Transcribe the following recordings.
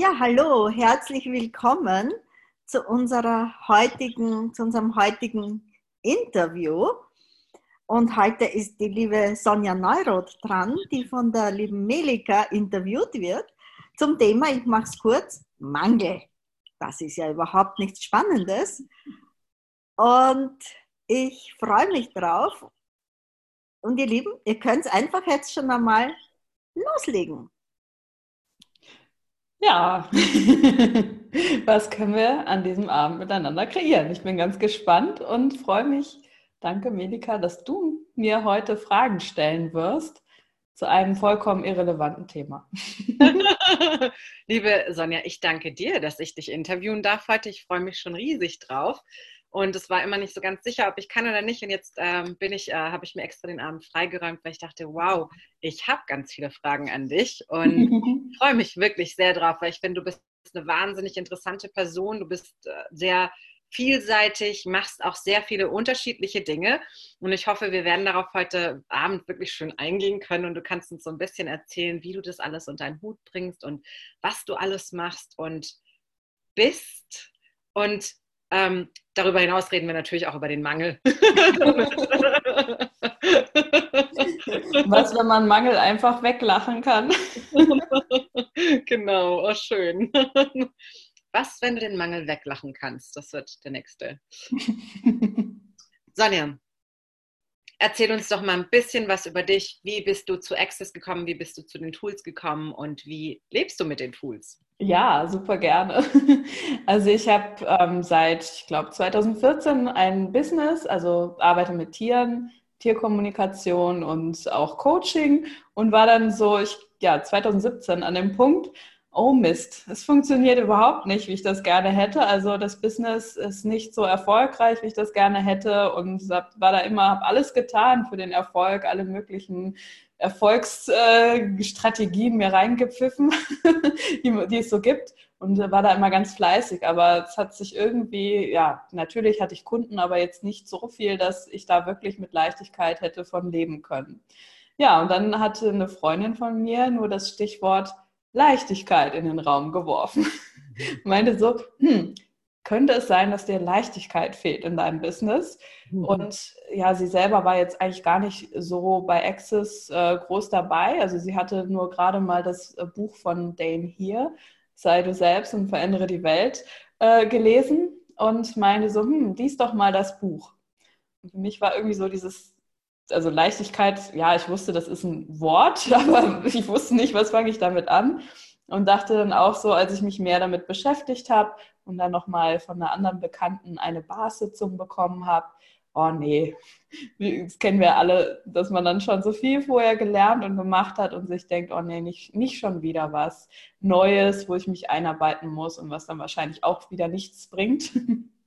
Ja, hallo, herzlich willkommen zu unserer heutigen, zu unserem heutigen Interview. Und heute ist die liebe Sonja Neuroth dran, die von der lieben Melika interviewt wird zum Thema, ich mache es kurz, Mangel. Das ist ja überhaupt nichts Spannendes. Und ich freue mich drauf. Und ihr Lieben, ihr könnt es einfach jetzt schon einmal loslegen. Ja, was können wir an diesem Abend miteinander kreieren? Ich bin ganz gespannt und freue mich. Danke, Melika, dass du mir heute Fragen stellen wirst zu einem vollkommen irrelevanten Thema. Liebe Sonja, ich danke dir, dass ich dich interviewen darf heute. Ich freue mich schon riesig drauf. Und es war immer nicht so ganz sicher, ob ich kann oder nicht. Und jetzt ähm, bin ich, äh, habe ich mir extra den Abend freigeräumt, weil ich dachte, wow, ich habe ganz viele Fragen an dich und freue mich wirklich sehr drauf, weil ich finde, du bist eine wahnsinnig interessante Person. Du bist äh, sehr vielseitig, machst auch sehr viele unterschiedliche Dinge. Und ich hoffe, wir werden darauf heute Abend wirklich schön eingehen können und du kannst uns so ein bisschen erzählen, wie du das alles unter deinen Hut bringst und was du alles machst und bist. Und ähm, darüber hinaus reden wir natürlich auch über den Mangel. Was, wenn man Mangel einfach weglachen kann? genau, oh schön. Was, wenn du den Mangel weglachen kannst? Das wird der nächste. Sonja, erzähl uns doch mal ein bisschen was über dich. Wie bist du zu Access gekommen? Wie bist du zu den Tools gekommen? Und wie lebst du mit den Tools? Ja, super gerne. Also ich habe ähm, seit, ich glaube, 2014 ein Business, also arbeite mit Tieren, Tierkommunikation und auch Coaching und war dann so, ich, ja, 2017 an dem Punkt, oh Mist, es funktioniert überhaupt nicht, wie ich das gerne hätte. Also das Business ist nicht so erfolgreich, wie ich das gerne hätte und war da immer, habe alles getan für den Erfolg, alle möglichen Erfolgsstrategien mir reingepfiffen, die, die es so gibt und war da immer ganz fleißig. Aber es hat sich irgendwie, ja, natürlich hatte ich Kunden, aber jetzt nicht so viel, dass ich da wirklich mit Leichtigkeit hätte von leben können. Ja, und dann hatte eine Freundin von mir nur das Stichwort Leichtigkeit in den Raum geworfen. Meinte so, hm, könnte es sein, dass dir Leichtigkeit fehlt in deinem Business? Mhm. Und ja, sie selber war jetzt eigentlich gar nicht so bei Access äh, groß dabei. Also sie hatte nur gerade mal das äh, Buch von Dane hier, Sei du selbst und verändere die Welt, äh, gelesen und meinte so, hm, lies doch mal das Buch. Und für mich war irgendwie so dieses, also Leichtigkeit, ja, ich wusste, das ist ein Wort, aber ich wusste nicht, was fange ich damit an. Und dachte dann auch so, als ich mich mehr damit beschäftigt habe und dann nochmal von einer anderen Bekannten eine Barsitzung bekommen habe, oh nee, das kennen wir alle, dass man dann schon so viel vorher gelernt und gemacht hat und sich denkt, oh nee, nicht, nicht schon wieder was Neues, wo ich mich einarbeiten muss und was dann wahrscheinlich auch wieder nichts bringt.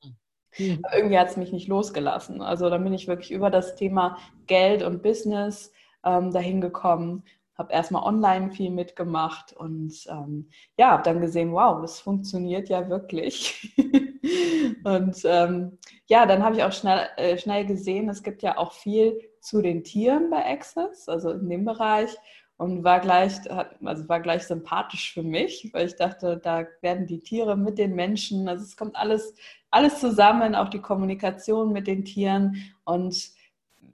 Mhm. Irgendwie hat es mich nicht losgelassen. Also dann bin ich wirklich über das Thema Geld und Business ähm, dahin gekommen habe erstmal online viel mitgemacht und ähm, ja, habe dann gesehen, wow, das funktioniert ja wirklich. und ähm, ja, dann habe ich auch schnell, äh, schnell gesehen, es gibt ja auch viel zu den Tieren bei Access, also in dem Bereich. Und war gleich, also war gleich sympathisch für mich, weil ich dachte, da werden die Tiere mit den Menschen, also es kommt alles, alles zusammen, auch die Kommunikation mit den Tieren. Und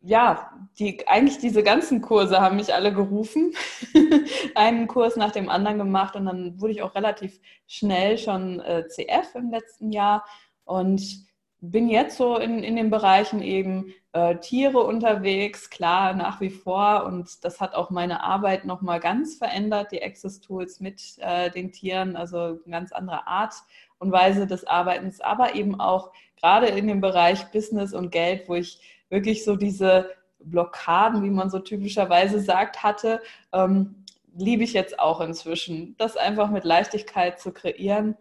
ja, die, eigentlich diese ganzen Kurse haben mich alle gerufen. Einen Kurs nach dem anderen gemacht und dann wurde ich auch relativ schnell schon äh, CF im letzten Jahr und bin jetzt so in, in den Bereichen eben äh, Tiere unterwegs, klar, nach wie vor. Und das hat auch meine Arbeit nochmal ganz verändert, die Access Tools mit äh, den Tieren, also eine ganz andere Art und Weise des Arbeitens, aber eben auch gerade in dem Bereich Business und Geld, wo ich wirklich so diese Blockaden, wie man so typischerweise sagt, hatte, ähm, liebe ich jetzt auch inzwischen. Das einfach mit Leichtigkeit zu kreieren.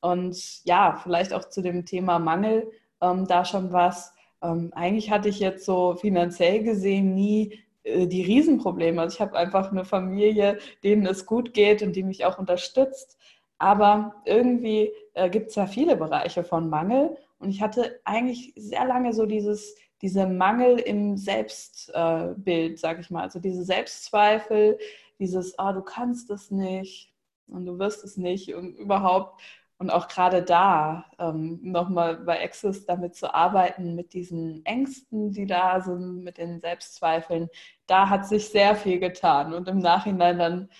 Und ja, vielleicht auch zu dem Thema Mangel ähm, da schon was. Ähm, eigentlich hatte ich jetzt so finanziell gesehen nie äh, die Riesenprobleme. Also ich habe einfach eine Familie, denen es gut geht und die mich auch unterstützt. Aber irgendwie äh, gibt es ja viele Bereiche von Mangel. Und ich hatte eigentlich sehr lange so dieses dieser Mangel im Selbstbild, äh, sag ich mal, also diese Selbstzweifel, dieses, ah, du kannst es nicht, und du wirst es nicht und überhaupt und auch gerade da ähm, nochmal bei Access damit zu arbeiten, mit diesen Ängsten, die da sind, mit den Selbstzweifeln, da hat sich sehr viel getan und im Nachhinein dann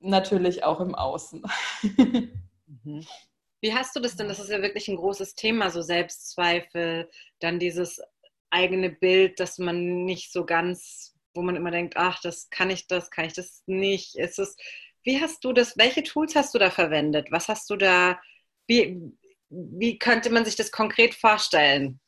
natürlich auch im Außen. Mhm. Wie hast du das denn? Das ist ja wirklich ein großes Thema, so Selbstzweifel, dann dieses eigene Bild, dass man nicht so ganz, wo man immer denkt, ach, das kann ich das, kann ich das nicht. Ist es, wie hast du das, welche Tools hast du da verwendet? Was hast du da wie, wie könnte man sich das konkret vorstellen?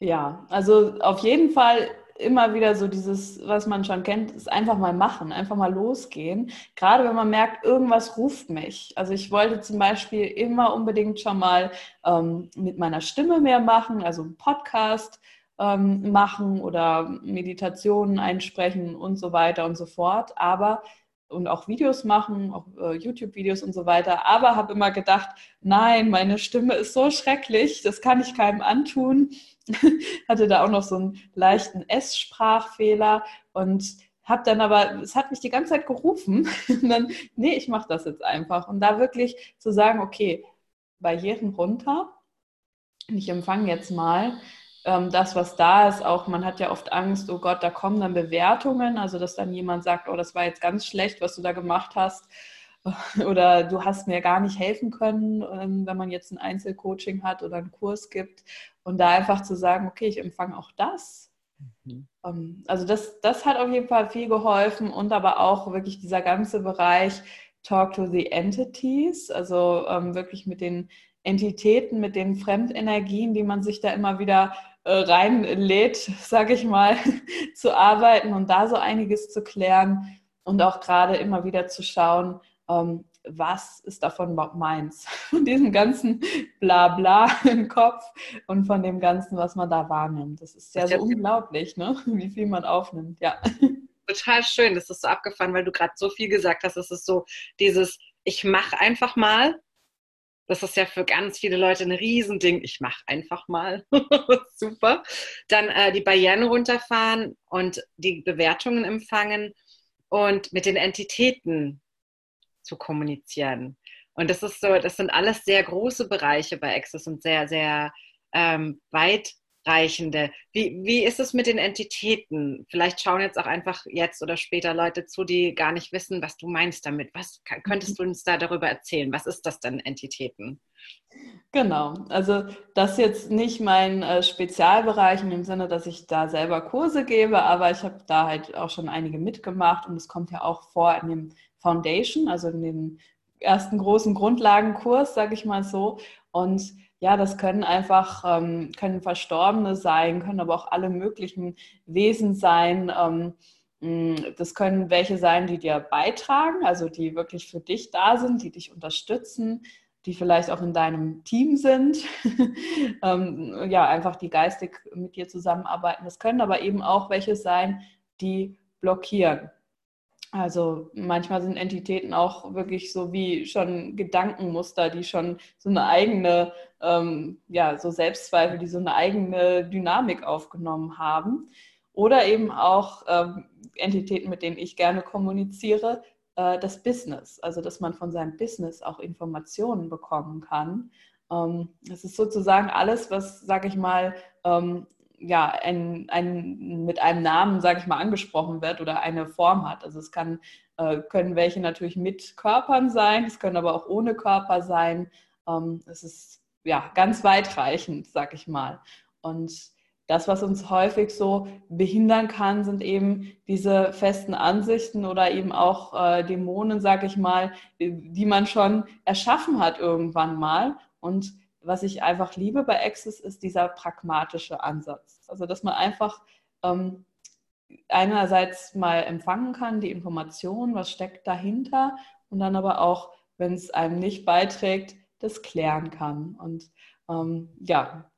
Ja, also auf jeden Fall immer wieder so dieses, was man schon kennt, ist einfach mal machen, einfach mal losgehen. Gerade wenn man merkt, irgendwas ruft mich. Also ich wollte zum Beispiel immer unbedingt schon mal ähm, mit meiner Stimme mehr machen, also einen Podcast ähm, machen oder Meditationen einsprechen und so weiter und so fort. Aber und auch Videos machen, auch äh, YouTube-Videos und so weiter, aber habe immer gedacht, nein, meine Stimme ist so schrecklich, das kann ich keinem antun. Hatte da auch noch so einen leichten S-Sprachfehler und habe dann aber, es hat mich die ganze Zeit gerufen, und dann, nee, ich mache das jetzt einfach. Und da wirklich zu sagen, okay, Barrieren runter, ich empfange jetzt mal ähm, das, was da ist, auch man hat ja oft Angst, oh Gott, da kommen dann Bewertungen, also dass dann jemand sagt, oh, das war jetzt ganz schlecht, was du da gemacht hast. Oder du hast mir gar nicht helfen können, ähm, wenn man jetzt ein Einzelcoaching hat oder einen Kurs gibt. Und da einfach zu sagen, okay, ich empfange auch das. Mhm. Ähm, also das, das hat auf jeden Fall viel geholfen und aber auch wirklich dieser ganze Bereich Talk to the Entities, also ähm, wirklich mit den Entitäten, mit den Fremdenergien, die man sich da immer wieder äh, reinlädt, sage ich mal, zu arbeiten und da so einiges zu klären und auch gerade immer wieder zu schauen, ähm, was ist davon überhaupt meins? Von diesem ganzen Blabla im Kopf und von dem Ganzen, was man da wahrnimmt. Das ist ja das so unglaublich, ne? wie viel man aufnimmt. Ja. Total schön, das ist so abgefahren, weil du gerade so viel gesagt hast. Es ist so dieses, ich mache einfach mal das ist ja für ganz viele Leute ein Riesending. Ich mache einfach mal. Super. Dann äh, die Barrieren runterfahren und die Bewertungen empfangen und mit den Entitäten zu kommunizieren. Und das ist so, das sind alles sehr große Bereiche bei Access und sehr, sehr ähm, weit Reichende. Wie, wie ist es mit den Entitäten? Vielleicht schauen jetzt auch einfach jetzt oder später Leute zu, die gar nicht wissen, was du meinst damit. Was könntest du uns da darüber erzählen? Was ist das denn, Entitäten? Genau, also das ist jetzt nicht mein äh, Spezialbereich in dem Sinne, dass ich da selber Kurse gebe, aber ich habe da halt auch schon einige mitgemacht und es kommt ja auch vor in dem Foundation, also in dem ersten großen Grundlagenkurs, sage ich mal so. Und ja, das können einfach, ähm, können Verstorbene sein, können aber auch alle möglichen Wesen sein. Ähm, das können welche sein, die dir beitragen, also die wirklich für dich da sind, die dich unterstützen, die vielleicht auch in deinem Team sind. ähm, ja, einfach die geistig mit dir zusammenarbeiten. Das können aber eben auch welche sein, die blockieren. Also manchmal sind Entitäten auch wirklich so wie schon Gedankenmuster, die schon so eine eigene, ähm, ja, so Selbstzweifel, die so eine eigene Dynamik aufgenommen haben. Oder eben auch ähm, Entitäten, mit denen ich gerne kommuniziere, äh, das Business. Also dass man von seinem Business auch Informationen bekommen kann. Ähm, das ist sozusagen alles, was, sage ich mal, ähm, ja, ein, ein, mit einem Namen, sage ich mal, angesprochen wird oder eine Form hat. Also es kann, äh, können welche natürlich mit Körpern sein, es können aber auch ohne Körper sein. Ähm, es ist ja ganz weitreichend, sage ich mal. Und das, was uns häufig so behindern kann, sind eben diese festen Ansichten oder eben auch äh, Dämonen, sage ich mal, die man schon erschaffen hat irgendwann mal. Und was ich einfach liebe bei Access, ist dieser pragmatische Ansatz. Also, dass man einfach ähm, einerseits mal empfangen kann, die Information, was steckt dahinter, und dann aber auch, wenn es einem nicht beiträgt, das klären kann. Und ähm, ja,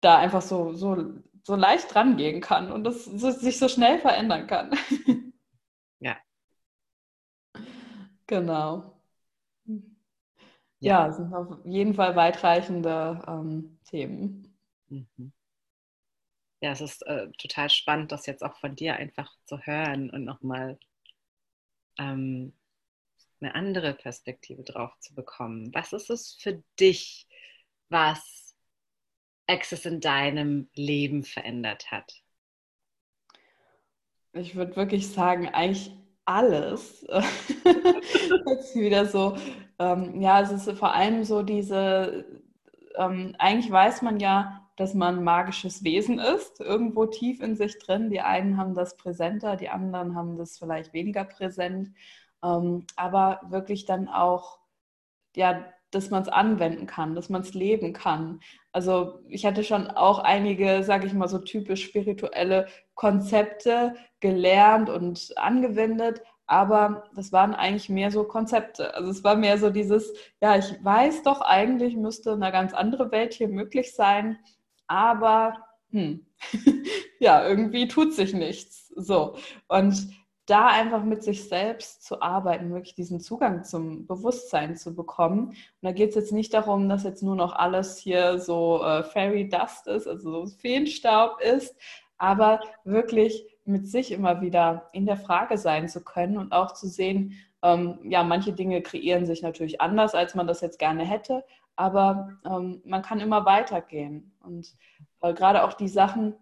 da einfach so, so, so leicht rangehen kann und das so, sich so schnell verändern kann. Ja. Genau ja, sind auf jeden Fall weitreichende ähm, Themen. Mhm. Ja, es ist äh, total spannend, das jetzt auch von dir einfach zu hören und nochmal ähm, eine andere Perspektive drauf zu bekommen. Was ist es für dich, was Access in deinem Leben verändert hat? Ich würde wirklich sagen, eigentlich alles. Jetzt wieder so, ähm, ja, es ist vor allem so diese, ähm, eigentlich weiß man ja, dass man magisches Wesen ist, irgendwo tief in sich drin. Die einen haben das präsenter, die anderen haben das vielleicht weniger präsent. Ähm, aber wirklich dann auch, ja, dass man es anwenden kann, dass man es leben kann. Also ich hatte schon auch einige, sage ich mal so typisch spirituelle Konzepte gelernt und angewendet, aber das waren eigentlich mehr so Konzepte. Also es war mehr so dieses, ja, ich weiß doch eigentlich müsste eine ganz andere Welt hier möglich sein, aber hm, ja, irgendwie tut sich nichts. So und da einfach mit sich selbst zu arbeiten, wirklich diesen Zugang zum Bewusstsein zu bekommen. Und da geht es jetzt nicht darum, dass jetzt nur noch alles hier so äh, Fairy Dust ist, also so Feenstaub ist, aber wirklich mit sich immer wieder in der Frage sein zu können und auch zu sehen, ähm, ja, manche Dinge kreieren sich natürlich anders, als man das jetzt gerne hätte, aber ähm, man kann immer weitergehen. Und äh, gerade auch die Sachen,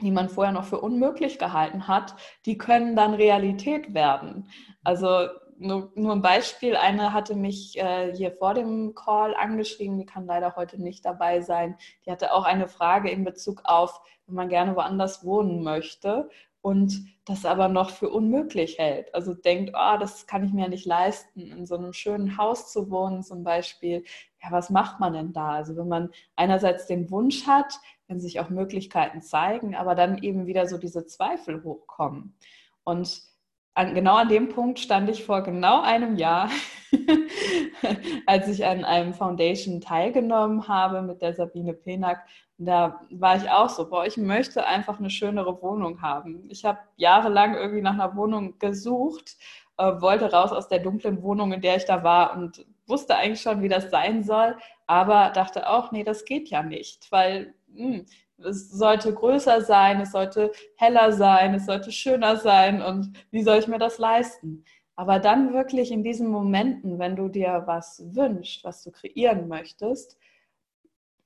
die man vorher noch für unmöglich gehalten hat, die können dann Realität werden. Also nur, nur ein Beispiel, eine hatte mich äh, hier vor dem Call angeschrieben, die kann leider heute nicht dabei sein. Die hatte auch eine Frage in Bezug auf, wenn man gerne woanders wohnen möchte und das aber noch für unmöglich hält. Also denkt, oh, das kann ich mir nicht leisten, in so einem schönen Haus zu wohnen zum Beispiel. Ja, was macht man denn da? Also wenn man einerseits den Wunsch hat, wenn sich auch Möglichkeiten zeigen, aber dann eben wieder so diese Zweifel hochkommen. Und an, genau an dem Punkt stand ich vor genau einem Jahr, als ich an einem Foundation teilgenommen habe mit der Sabine Penack. Da war ich auch so, boah, ich möchte einfach eine schönere Wohnung haben. Ich habe jahrelang irgendwie nach einer Wohnung gesucht, äh, wollte raus aus der dunklen Wohnung, in der ich da war und wusste eigentlich schon, wie das sein soll, aber dachte auch, nee, das geht ja nicht, weil mh, hm, es sollte größer sein, es sollte heller sein, es sollte schöner sein und wie soll ich mir das leisten? Aber dann wirklich in diesen Momenten, wenn du dir was wünschst, was du kreieren möchtest,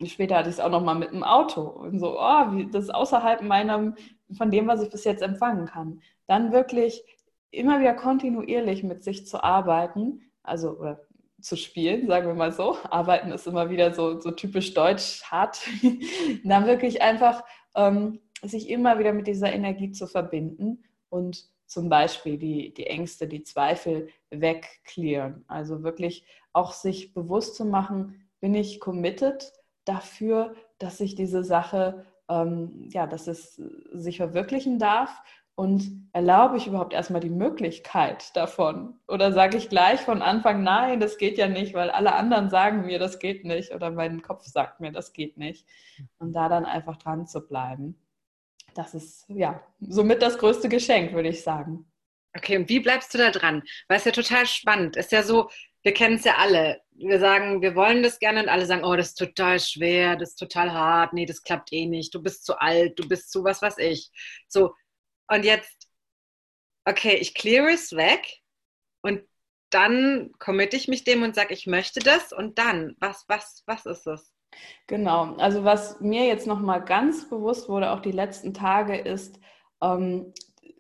später hatte ich es auch noch mal mit dem Auto und so, oh, wie, das ist außerhalb meinem, von dem, was ich bis jetzt empfangen kann. Dann wirklich immer wieder kontinuierlich mit sich zu arbeiten, also oder zu spielen, sagen wir mal so. Arbeiten ist immer wieder so, so typisch deutsch, hart. Dann wirklich einfach ähm, sich immer wieder mit dieser Energie zu verbinden und zum Beispiel die, die Ängste, die Zweifel wegklären. Also wirklich auch sich bewusst zu machen, bin ich committed dafür, dass ich diese Sache, ähm, ja, dass es sich verwirklichen darf und erlaube ich überhaupt erstmal die Möglichkeit davon? Oder sage ich gleich von Anfang, nein, das geht ja nicht, weil alle anderen sagen mir, das geht nicht. Oder mein Kopf sagt mir, das geht nicht. Und da dann einfach dran zu bleiben. Das ist ja somit das größte Geschenk, würde ich sagen. Okay, und wie bleibst du da dran? Weil es ja total spannend ist. ja so, wir kennen es ja alle. Wir sagen, wir wollen das gerne und alle sagen, oh, das ist total schwer, das ist total hart, nee, das klappt eh nicht, du bist zu alt, du bist zu was weiß ich. So, und jetzt, okay, ich clear es weg und dann committe ich mich dem und sage, ich möchte das und dann, was, was, was ist es? Genau, also was mir jetzt nochmal ganz bewusst wurde, auch die letzten Tage, ist, ähm,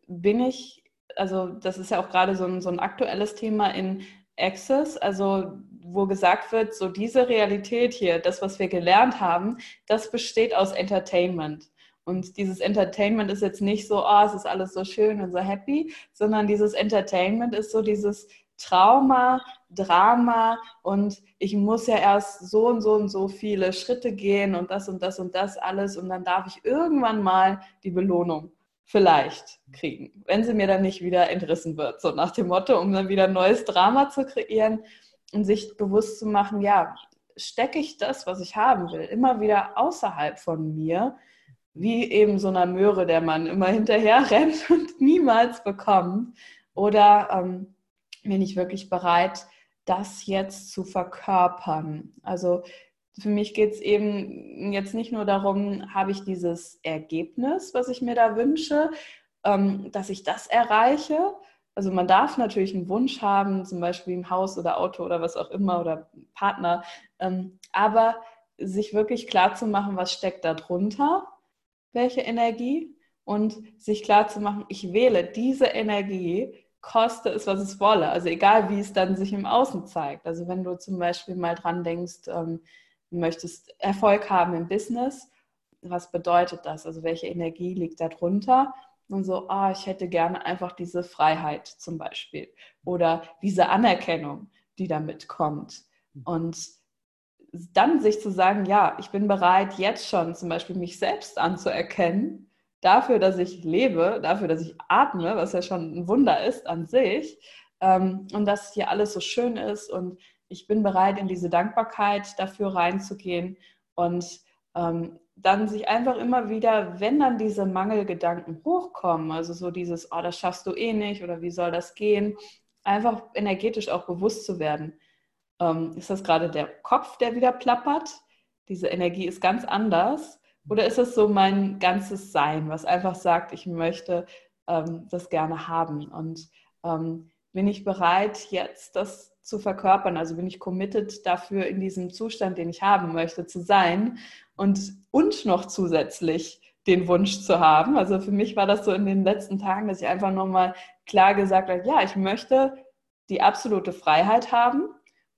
bin ich, also das ist ja auch gerade so ein, so ein aktuelles Thema in Access, also wo gesagt wird, so diese Realität hier, das, was wir gelernt haben, das besteht aus Entertainment. Und dieses Entertainment ist jetzt nicht so, oh, es ist alles so schön und so happy, sondern dieses Entertainment ist so dieses Trauma, Drama und ich muss ja erst so und so und so viele Schritte gehen und das und das und das alles und dann darf ich irgendwann mal die Belohnung vielleicht kriegen, wenn sie mir dann nicht wieder entrissen wird, so nach dem Motto, um dann wieder neues Drama zu kreieren und sich bewusst zu machen, ja, stecke ich das, was ich haben will, immer wieder außerhalb von mir, wie eben so einer Möhre, der man immer hinterher rennt und niemals bekommt? Oder ähm, bin ich wirklich bereit, das jetzt zu verkörpern? Also für mich geht es eben jetzt nicht nur darum, habe ich dieses Ergebnis, was ich mir da wünsche, ähm, dass ich das erreiche, Also man darf natürlich einen Wunsch haben, zum Beispiel ein Haus oder Auto oder was auch immer oder Partner, ähm, aber sich wirklich klar zu machen, was steckt da drunter, welche Energie und sich klar zu machen, ich wähle diese Energie, koste es, was es wolle. Also egal, wie es dann sich im Außen zeigt. Also wenn du zum Beispiel mal dran denkst, ähm, du möchtest Erfolg haben im Business, was bedeutet das? Also welche Energie liegt da drunter? Und so, ah, ich hätte gerne einfach diese Freiheit zum Beispiel oder diese Anerkennung, die damit kommt. Und dann sich zu sagen, ja, ich bin bereit, jetzt schon zum Beispiel mich selbst anzuerkennen, dafür, dass ich lebe, dafür, dass ich atme, was ja schon ein Wunder ist an sich, ähm, und dass hier alles so schön ist und ich bin bereit, in diese Dankbarkeit dafür reinzugehen und ähm, dann sich einfach immer wieder, wenn dann diese Mangelgedanken hochkommen, also so dieses, oh, das schaffst du eh nicht oder wie soll das gehen, einfach energetisch auch bewusst zu werden. Ähm, ist das gerade der Kopf, der wieder plappert? Diese Energie ist ganz anders. Oder ist es so mein ganzes Sein, was einfach sagt, ich möchte ähm, das gerne haben? Und ähm, bin ich bereit, jetzt das zu verkörpern? Also bin ich committed dafür, in diesem Zustand, den ich haben möchte, zu sein und, und noch zusätzlich den Wunsch zu haben. Also für mich war das so in den letzten Tagen, dass ich einfach nochmal klar gesagt habe, ja, ich möchte die absolute Freiheit haben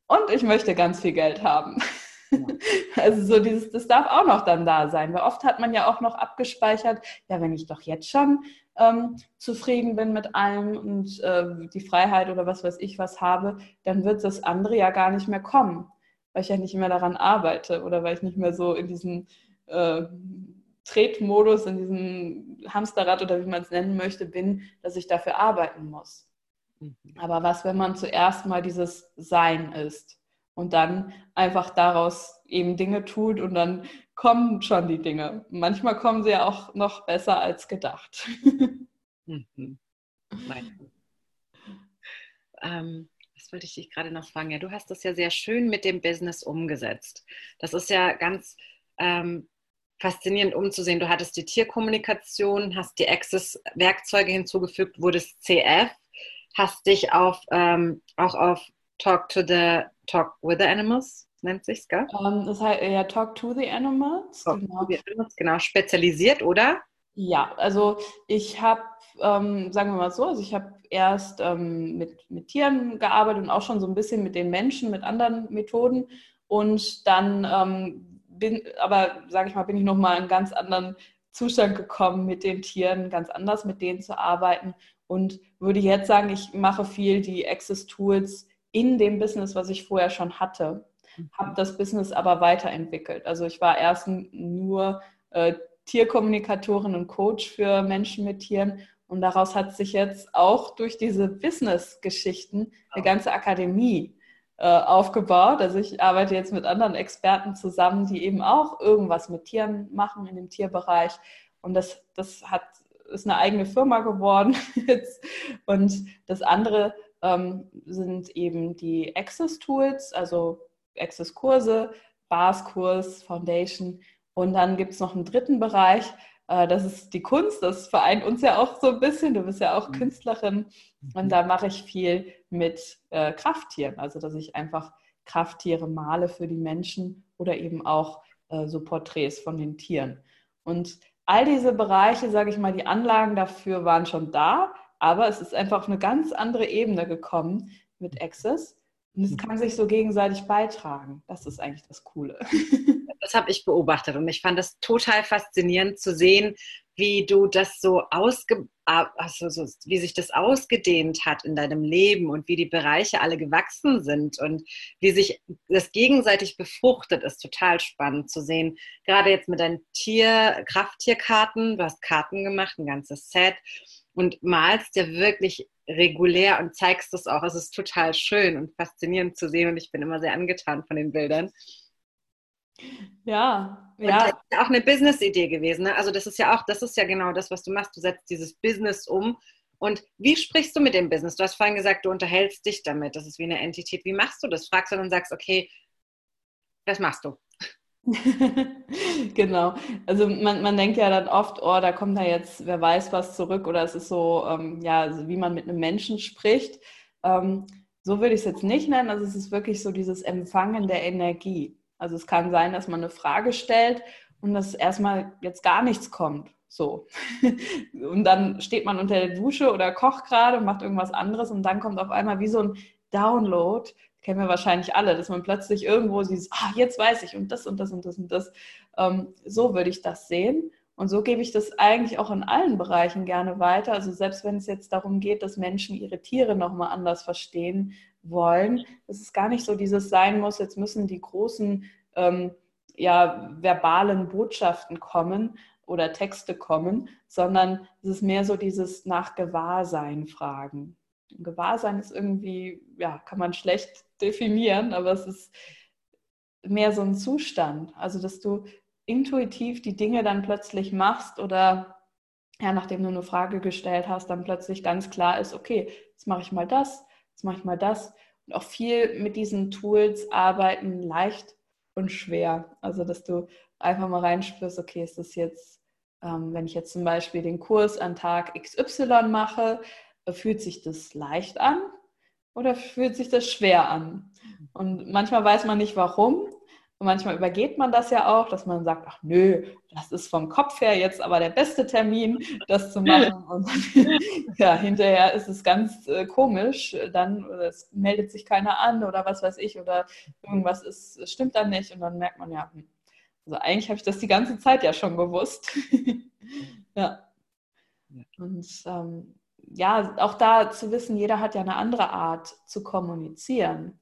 und ich möchte ganz viel Geld haben. Also so dieses, das darf auch noch dann da sein. Weil oft hat man ja auch noch abgespeichert, ja, wenn ich doch jetzt schon ähm, zufrieden bin mit allem und äh, die Freiheit oder was weiß ich was habe, dann wird das andere ja gar nicht mehr kommen, weil ich ja nicht mehr daran arbeite oder weil ich nicht mehr so in diesem äh, Tretmodus, in diesem Hamsterrad oder wie man es nennen möchte, bin, dass ich dafür arbeiten muss. Aber was, wenn man zuerst mal dieses Sein ist und dann einfach daraus eben Dinge tut und dann kommen schon die Dinge. Manchmal kommen sie ja auch noch besser als gedacht. Mhm. Ähm, was wollte ich dich gerade noch fragen? Ja, du hast das ja sehr schön mit dem Business umgesetzt. Das ist ja ganz ähm, faszinierend umzusehen. Du hattest die Tierkommunikation, hast die Access-Werkzeuge hinzugefügt, wurdest CF, hast dich auf, ähm, auch auf Talk to the Talk with the Animals nennt sich gell? Um, ähm, das heißt ja Talk to the Animals. Talk genau. To the Animals, genau, spezialisiert, oder? Ja, also ich habe, ähm, sagen wir mal so, also ich habe erst ähm, mit, mit Tieren gearbeitet und auch schon so ein bisschen mit den Menschen, mit anderen Methoden. Und dann ähm, bin, aber sage ich mal, bin ich nochmal in einen ganz anderen Zustand gekommen, mit den Tieren ganz anders mit denen zu arbeiten. Und würde jetzt sagen, ich mache viel die Access Tools in dem Business, was ich vorher schon hatte, habe das Business aber weiterentwickelt. Also ich war erst nur äh, Tierkommunikatorin und Coach für Menschen mit Tieren und daraus hat sich jetzt auch durch diese Business-Geschichten eine ganze Akademie äh, aufgebaut. Also ich arbeite jetzt mit anderen Experten zusammen, die eben auch irgendwas mit Tieren machen in dem Tierbereich. Und das, das hat, ist eine eigene Firma geworden jetzt. Und das andere ähm, sind eben die Access-Tools, also Access-Kurse, Bars-Kurs, Foundation. Und dann gibt es noch einen dritten Bereich, äh, das ist die Kunst. Das vereint uns ja auch so ein bisschen. Du bist ja auch mhm. Künstlerin. Und da mache ich viel mit äh, Krafttieren. Also, dass ich einfach Krafttiere male für die Menschen oder eben auch äh, so Porträts von den Tieren. Und all diese Bereiche, sage ich mal, die Anlagen dafür waren schon da. Aber es ist einfach auf eine ganz andere Ebene gekommen mit Access. Und es mhm. kann sich so gegenseitig beitragen. Das ist eigentlich das Coole. Das habe ich beobachtet und ich fand das total faszinierend zu sehen, wie du das so ausge, also so, wie sich das ausgedehnt hat in deinem Leben und wie die Bereiche alle gewachsen sind und wie sich das gegenseitig befruchtet, ist total spannend zu sehen. Gerade jetzt mit deinen Tier, Krafttierkarten, du hast Karten gemacht, ein ganzes Set und malst ja wirklich regulär und zeigst das auch. Es ist total schön und faszinierend zu sehen und ich bin immer sehr angetan von den Bildern. Ja, und ja. Das ist ja auch eine Business-Idee gewesen. Ne? Also das ist ja auch, das ist ja genau das, was du machst. Du setzt dieses Business um. Und wie sprichst du mit dem Business? Du hast vorhin gesagt, du unterhältst dich damit. Das ist wie eine Entität. Wie machst du das? Fragst du dann und sagst, okay, was machst du? genau. Also man, man denkt ja dann oft, oh, da kommt da jetzt, wer weiß was zurück oder es ist so, ähm, ja, wie man mit einem Menschen spricht. Ähm, so würde ich es jetzt nicht nennen. Also es ist wirklich so dieses Empfangen der Energie. Also es kann sein, dass man eine Frage stellt und dass erstmal jetzt gar nichts kommt. So. Und dann steht man unter der Dusche oder kocht gerade und macht irgendwas anderes und dann kommt auf einmal wie so ein Download, kennen wir wahrscheinlich alle, dass man plötzlich irgendwo sieht, ah, jetzt weiß ich und das und das und das und das. Ähm, so würde ich das sehen. Und so gebe ich das eigentlich auch in allen Bereichen gerne weiter. Also selbst wenn es jetzt darum geht, dass Menschen ihre Tiere nochmal anders verstehen wollen, dass es gar nicht so dieses sein muss, jetzt müssen die großen ähm, ja, verbalen Botschaften kommen oder Texte kommen, sondern es ist mehr so dieses nach Gewahrsein fragen. Gewahrsein ist irgendwie, ja, kann man schlecht definieren, aber es ist mehr so ein Zustand. Also, dass du intuitiv die Dinge dann plötzlich machst oder ja, nachdem du eine Frage gestellt hast, dann plötzlich ganz klar ist, okay, jetzt mache ich mal das, jetzt mache ich mal das. Und auch viel mit diesen Tools arbeiten leicht und schwer. Also, dass du einfach mal reinspürst, okay, ist das jetzt, ähm, wenn ich jetzt zum Beispiel den Kurs an Tag XY mache, fühlt sich das leicht an oder fühlt sich das schwer an? Und manchmal weiß man nicht warum. Und manchmal übergeht man das ja auch, dass man sagt, ach nö, das ist vom Kopf her jetzt aber der beste Termin, das zu machen. Und ja, hinterher ist es ganz äh, komisch, dann es meldet sich keiner an oder was weiß ich oder irgendwas ist, stimmt dann nicht und dann merkt man ja, hm, also eigentlich habe ich das die ganze Zeit ja schon gewusst. ja. Und ähm, ja, auch da zu wissen, jeder hat ja eine andere Art zu kommunizieren.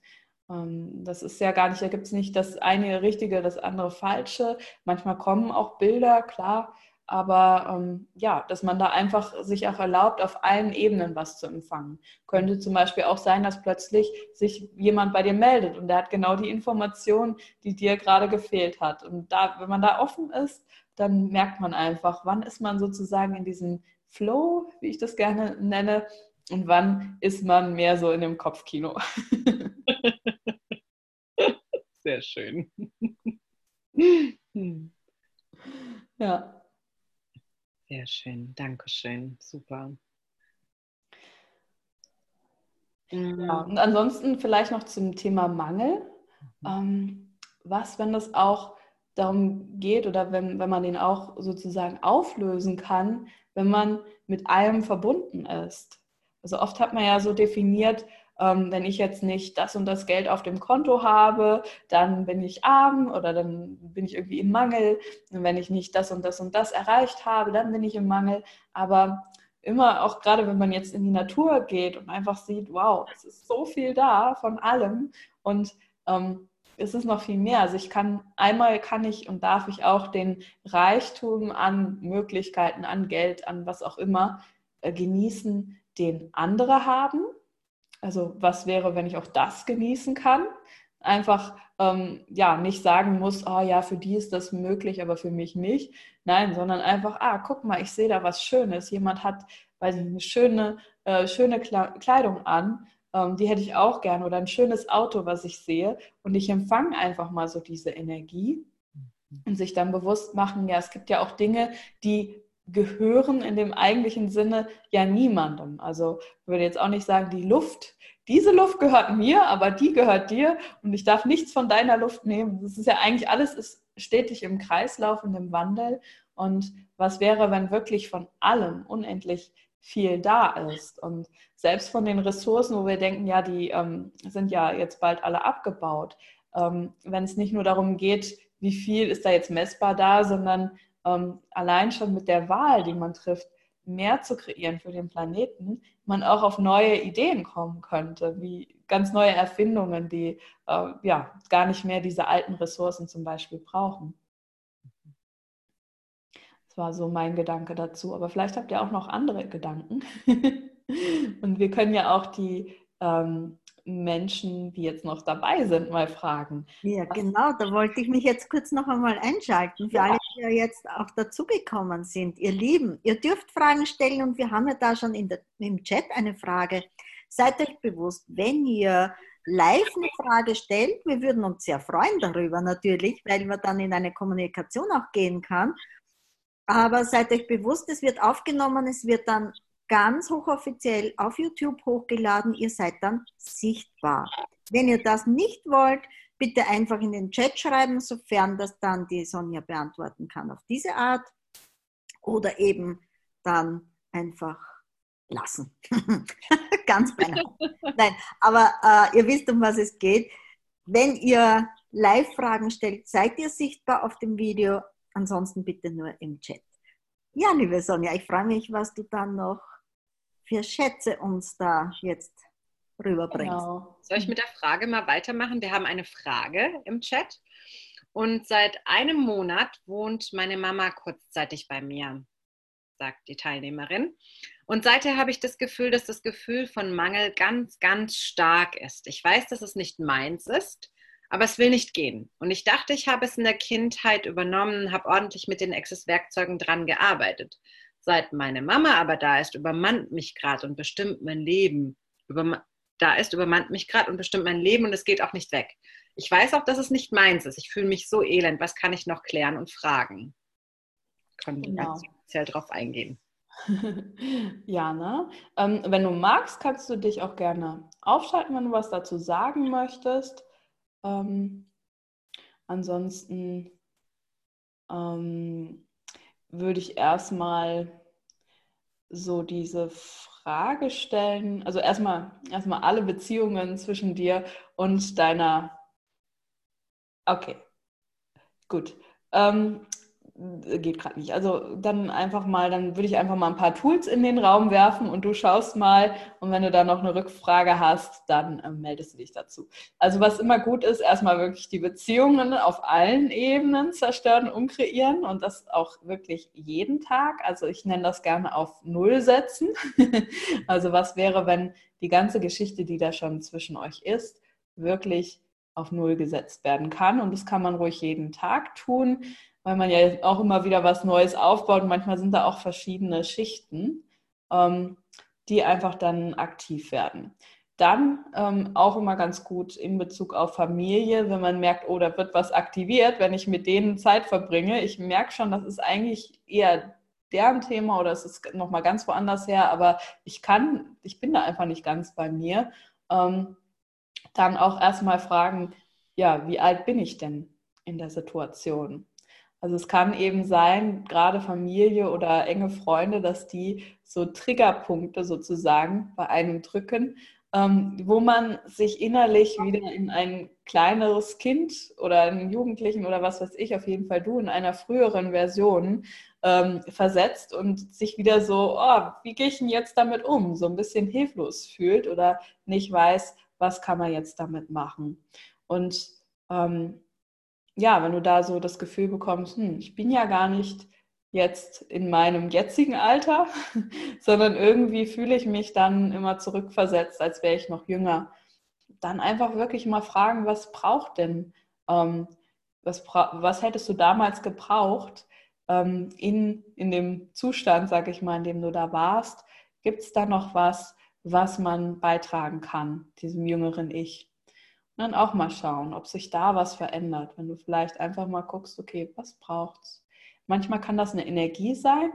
Ähm, das ist ja gar nicht, da gibt es nicht das eine Richtige, das andere Falsche. Manchmal kommen auch Bilder, klar, aber ähm, ja, dass man da einfach sich auch erlaubt, auf allen Ebenen was zu empfangen. Könnte zum Beispiel auch sein, dass plötzlich sich jemand bei dir meldet und der hat genau die Information, die dir gerade gefehlt hat. Und da, wenn man da offen ist, dann merkt man einfach, wann ist man sozusagen in diesem Flow, wie ich das gerne nenne, und wann ist man mehr so in dem Kopfkino. Sehr schön. Ja. Sehr schön, Dankeschön, super. Ja, und ansonsten vielleicht noch zum Thema Mangel. Mhm. Ähm, was, wenn das auch darum geht oder wenn, wenn man den auch sozusagen auflösen kann, wenn man mit allem verbunden ist. Also oft hat man ja so definiert, wenn ich jetzt nicht das und das Geld auf dem Konto habe, dann bin ich arm oder dann bin ich irgendwie im Mangel. Und wenn ich nicht das und das und das erreicht habe, dann bin ich im Mangel. Aber immer auch gerade, wenn man jetzt in die Natur geht und einfach sieht, wow, es ist so viel da von allem und ähm, es ist noch viel mehr. Also ich kann, einmal kann ich und darf ich auch den Reichtum an Möglichkeiten, an Geld, an was auch immer äh, genießen, den andere haben. Also was wäre, wenn ich auch das genießen kann? Einfach ähm, ja nicht sagen muss, oh ja, für die ist das möglich, aber für mich nicht. Nein, sondern einfach, ah, guck mal, ich sehe da was Schönes. Jemand hat, weiß ich, eine schöne, äh, schöne Kleidung an ähm, die hätte ich auch gerne oder ein schönes Auto, was ich sehe. Und ich empfange einfach mal so diese Energie und sich dann bewusst machen, ja, es gibt ja auch Dinge, die gehören in dem eigentlichen Sinne ja niemandem. Also ich würde jetzt auch nicht sagen, die Luft, diese Luft gehört mir, aber die gehört dir und ich darf nichts von deiner Luft nehmen. Das ist ja eigentlich alles ist stetig im Kreislauf und im Wandel. Und was wäre, wenn wirklich von allem unendlich viel da ist. Und selbst von den Ressourcen, wo wir denken, ja, die ähm, sind ja jetzt bald alle abgebaut, ähm, wenn es nicht nur darum geht, wie viel ist da jetzt messbar da, sondern ähm, allein schon mit der Wahl, die man trifft, mehr zu kreieren für den Planeten, man auch auf neue Ideen kommen könnte, wie ganz neue Erfindungen, die äh, ja gar nicht mehr diese alten Ressourcen zum Beispiel brauchen. Das war so mein Gedanke dazu. Aber vielleicht habt ihr auch noch andere Gedanken. Und wir können ja auch die ähm, Menschen, die jetzt noch dabei sind, mal fragen. Ja, genau, da wollte ich mich jetzt kurz noch einmal einschalten. Für ja. alle, ja jetzt auch dazugekommen sind, ihr Lieben, ihr dürft Fragen stellen und wir haben ja da schon der, im Chat eine Frage. seid euch bewusst, wenn ihr live eine Frage stellt, wir würden uns sehr freuen darüber natürlich, weil man dann in eine Kommunikation auch gehen kann. Aber seid euch bewusst, es wird aufgenommen, es wird dann ganz hochoffiziell auf YouTube hochgeladen, ihr seid dann sichtbar. Wenn ihr das nicht wollt, bitte einfach in den Chat schreiben, sofern das dann die Sonja beantworten kann auf diese Art. Oder eben dann einfach lassen. Ganz beinahe. Nein, aber äh, ihr wisst, um was es geht. Wenn ihr Live-Fragen stellt, seid ihr sichtbar auf dem Video. Ansonsten bitte nur im Chat. Ja, liebe Sonja, ich freue mich, was du dann noch für Schätze uns da jetzt rüberbringst. Genau. Soll ich mit der Frage mal weitermachen? Wir haben eine Frage im Chat. Und seit einem Monat wohnt meine Mama kurzzeitig bei mir, sagt die Teilnehmerin. Und seither habe ich das Gefühl, dass das Gefühl von Mangel ganz, ganz stark ist. Ich weiß, dass es nicht meins ist, aber es will nicht gehen. Und ich dachte, ich habe es in der Kindheit übernommen, habe ordentlich mit den Access-Werkzeugen dran gearbeitet. Seit meine Mama aber da ist, übermannt mich gerade und bestimmt mein Leben. Da ist, übermannt mich gerade und bestimmt mein Leben und es geht auch nicht weg. Ich weiß auch, dass es nicht meins ist. Ich fühle mich so elend. Was kann ich noch klären und fragen? Können wir genau. speziell drauf eingehen. ja, ne? Ähm, wenn du magst, kannst du dich auch gerne aufschalten, wenn du was dazu sagen möchtest. Ähm, ansonsten ähm, würde ich erstmal so diese Frage stellen, also erstmal erstmal alle Beziehungen zwischen dir und deiner. Okay, gut. Ähm, geht gerade nicht. Also dann einfach mal, dann würde ich einfach mal ein paar Tools in den Raum werfen und du schaust mal und wenn du da noch eine Rückfrage hast, dann äh, meldest du dich dazu. Also was immer gut ist, erstmal wirklich die Beziehungen auf allen Ebenen zerstören, umkreieren und das auch wirklich jeden Tag. Also ich nenne das gerne auf Null setzen. also was wäre, wenn die ganze Geschichte, die da schon zwischen euch ist, wirklich auf Null gesetzt werden kann und das kann man ruhig jeden Tag tun weil man ja auch immer wieder was Neues aufbaut. Und manchmal sind da auch verschiedene Schichten, ähm, die einfach dann aktiv werden. Dann ähm, auch immer ganz gut in Bezug auf Familie, wenn man merkt, oh, da wird was aktiviert, wenn ich mit denen Zeit verbringe. Ich merke schon, das ist eigentlich eher deren Thema oder es ist nochmal ganz woanders her, aber ich kann, ich bin da einfach nicht ganz bei mir. Ähm, dann auch erstmal fragen, ja, wie alt bin ich denn in der Situation? Also es kann eben sein, gerade Familie oder enge Freunde, dass die so Triggerpunkte sozusagen bei einem drücken, ähm, wo man sich innerlich wieder in ein kleineres Kind oder einen Jugendlichen oder was weiß ich, auf jeden Fall du in einer früheren Version ähm, versetzt und sich wieder so, oh, wie gehe ich denn jetzt damit um? So ein bisschen hilflos fühlt oder nicht weiß, was kann man jetzt damit machen. Und ähm, ja, wenn du da so das Gefühl bekommst, hm, ich bin ja gar nicht jetzt in meinem jetzigen Alter, sondern irgendwie fühle ich mich dann immer zurückversetzt, als wäre ich noch jünger. Dann einfach wirklich mal fragen, was braucht denn, ähm, was, was hättest du damals gebraucht ähm, in, in dem Zustand, sag ich mal, in dem du da warst? Gibt es da noch was, was man beitragen kann, diesem jüngeren Ich? Dann auch mal schauen, ob sich da was verändert. Wenn du vielleicht einfach mal guckst, okay, was braucht's? Manchmal kann das eine Energie sein,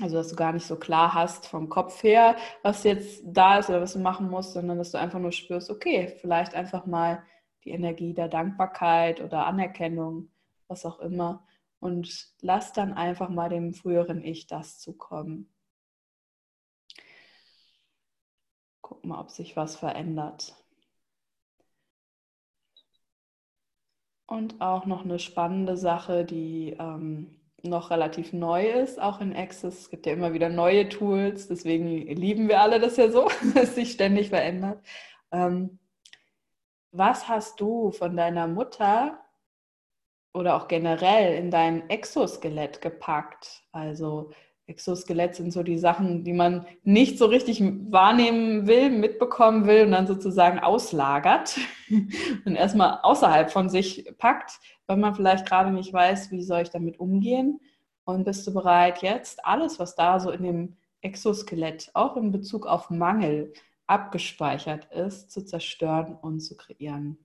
also dass du gar nicht so klar hast vom Kopf her, was jetzt da ist oder was du machen musst, sondern dass du einfach nur spürst, okay, vielleicht einfach mal die Energie der Dankbarkeit oder Anerkennung, was auch immer. Und lass dann einfach mal dem früheren Ich das zukommen. Guck mal, ob sich was verändert. Und auch noch eine spannende Sache, die ähm, noch relativ neu ist, auch in Access. Es gibt ja immer wieder neue Tools, deswegen lieben wir alle das ja so, dass sich ständig verändert. Ähm, was hast du von deiner Mutter oder auch generell in dein Exoskelett gepackt? Also Exoskelett sind so die Sachen, die man nicht so richtig wahrnehmen will, mitbekommen will und dann sozusagen auslagert und erstmal außerhalb von sich packt, weil man vielleicht gerade nicht weiß, wie soll ich damit umgehen. Und bist du bereit, jetzt alles, was da so in dem Exoskelett, auch in Bezug auf Mangel, abgespeichert ist, zu zerstören und zu kreieren.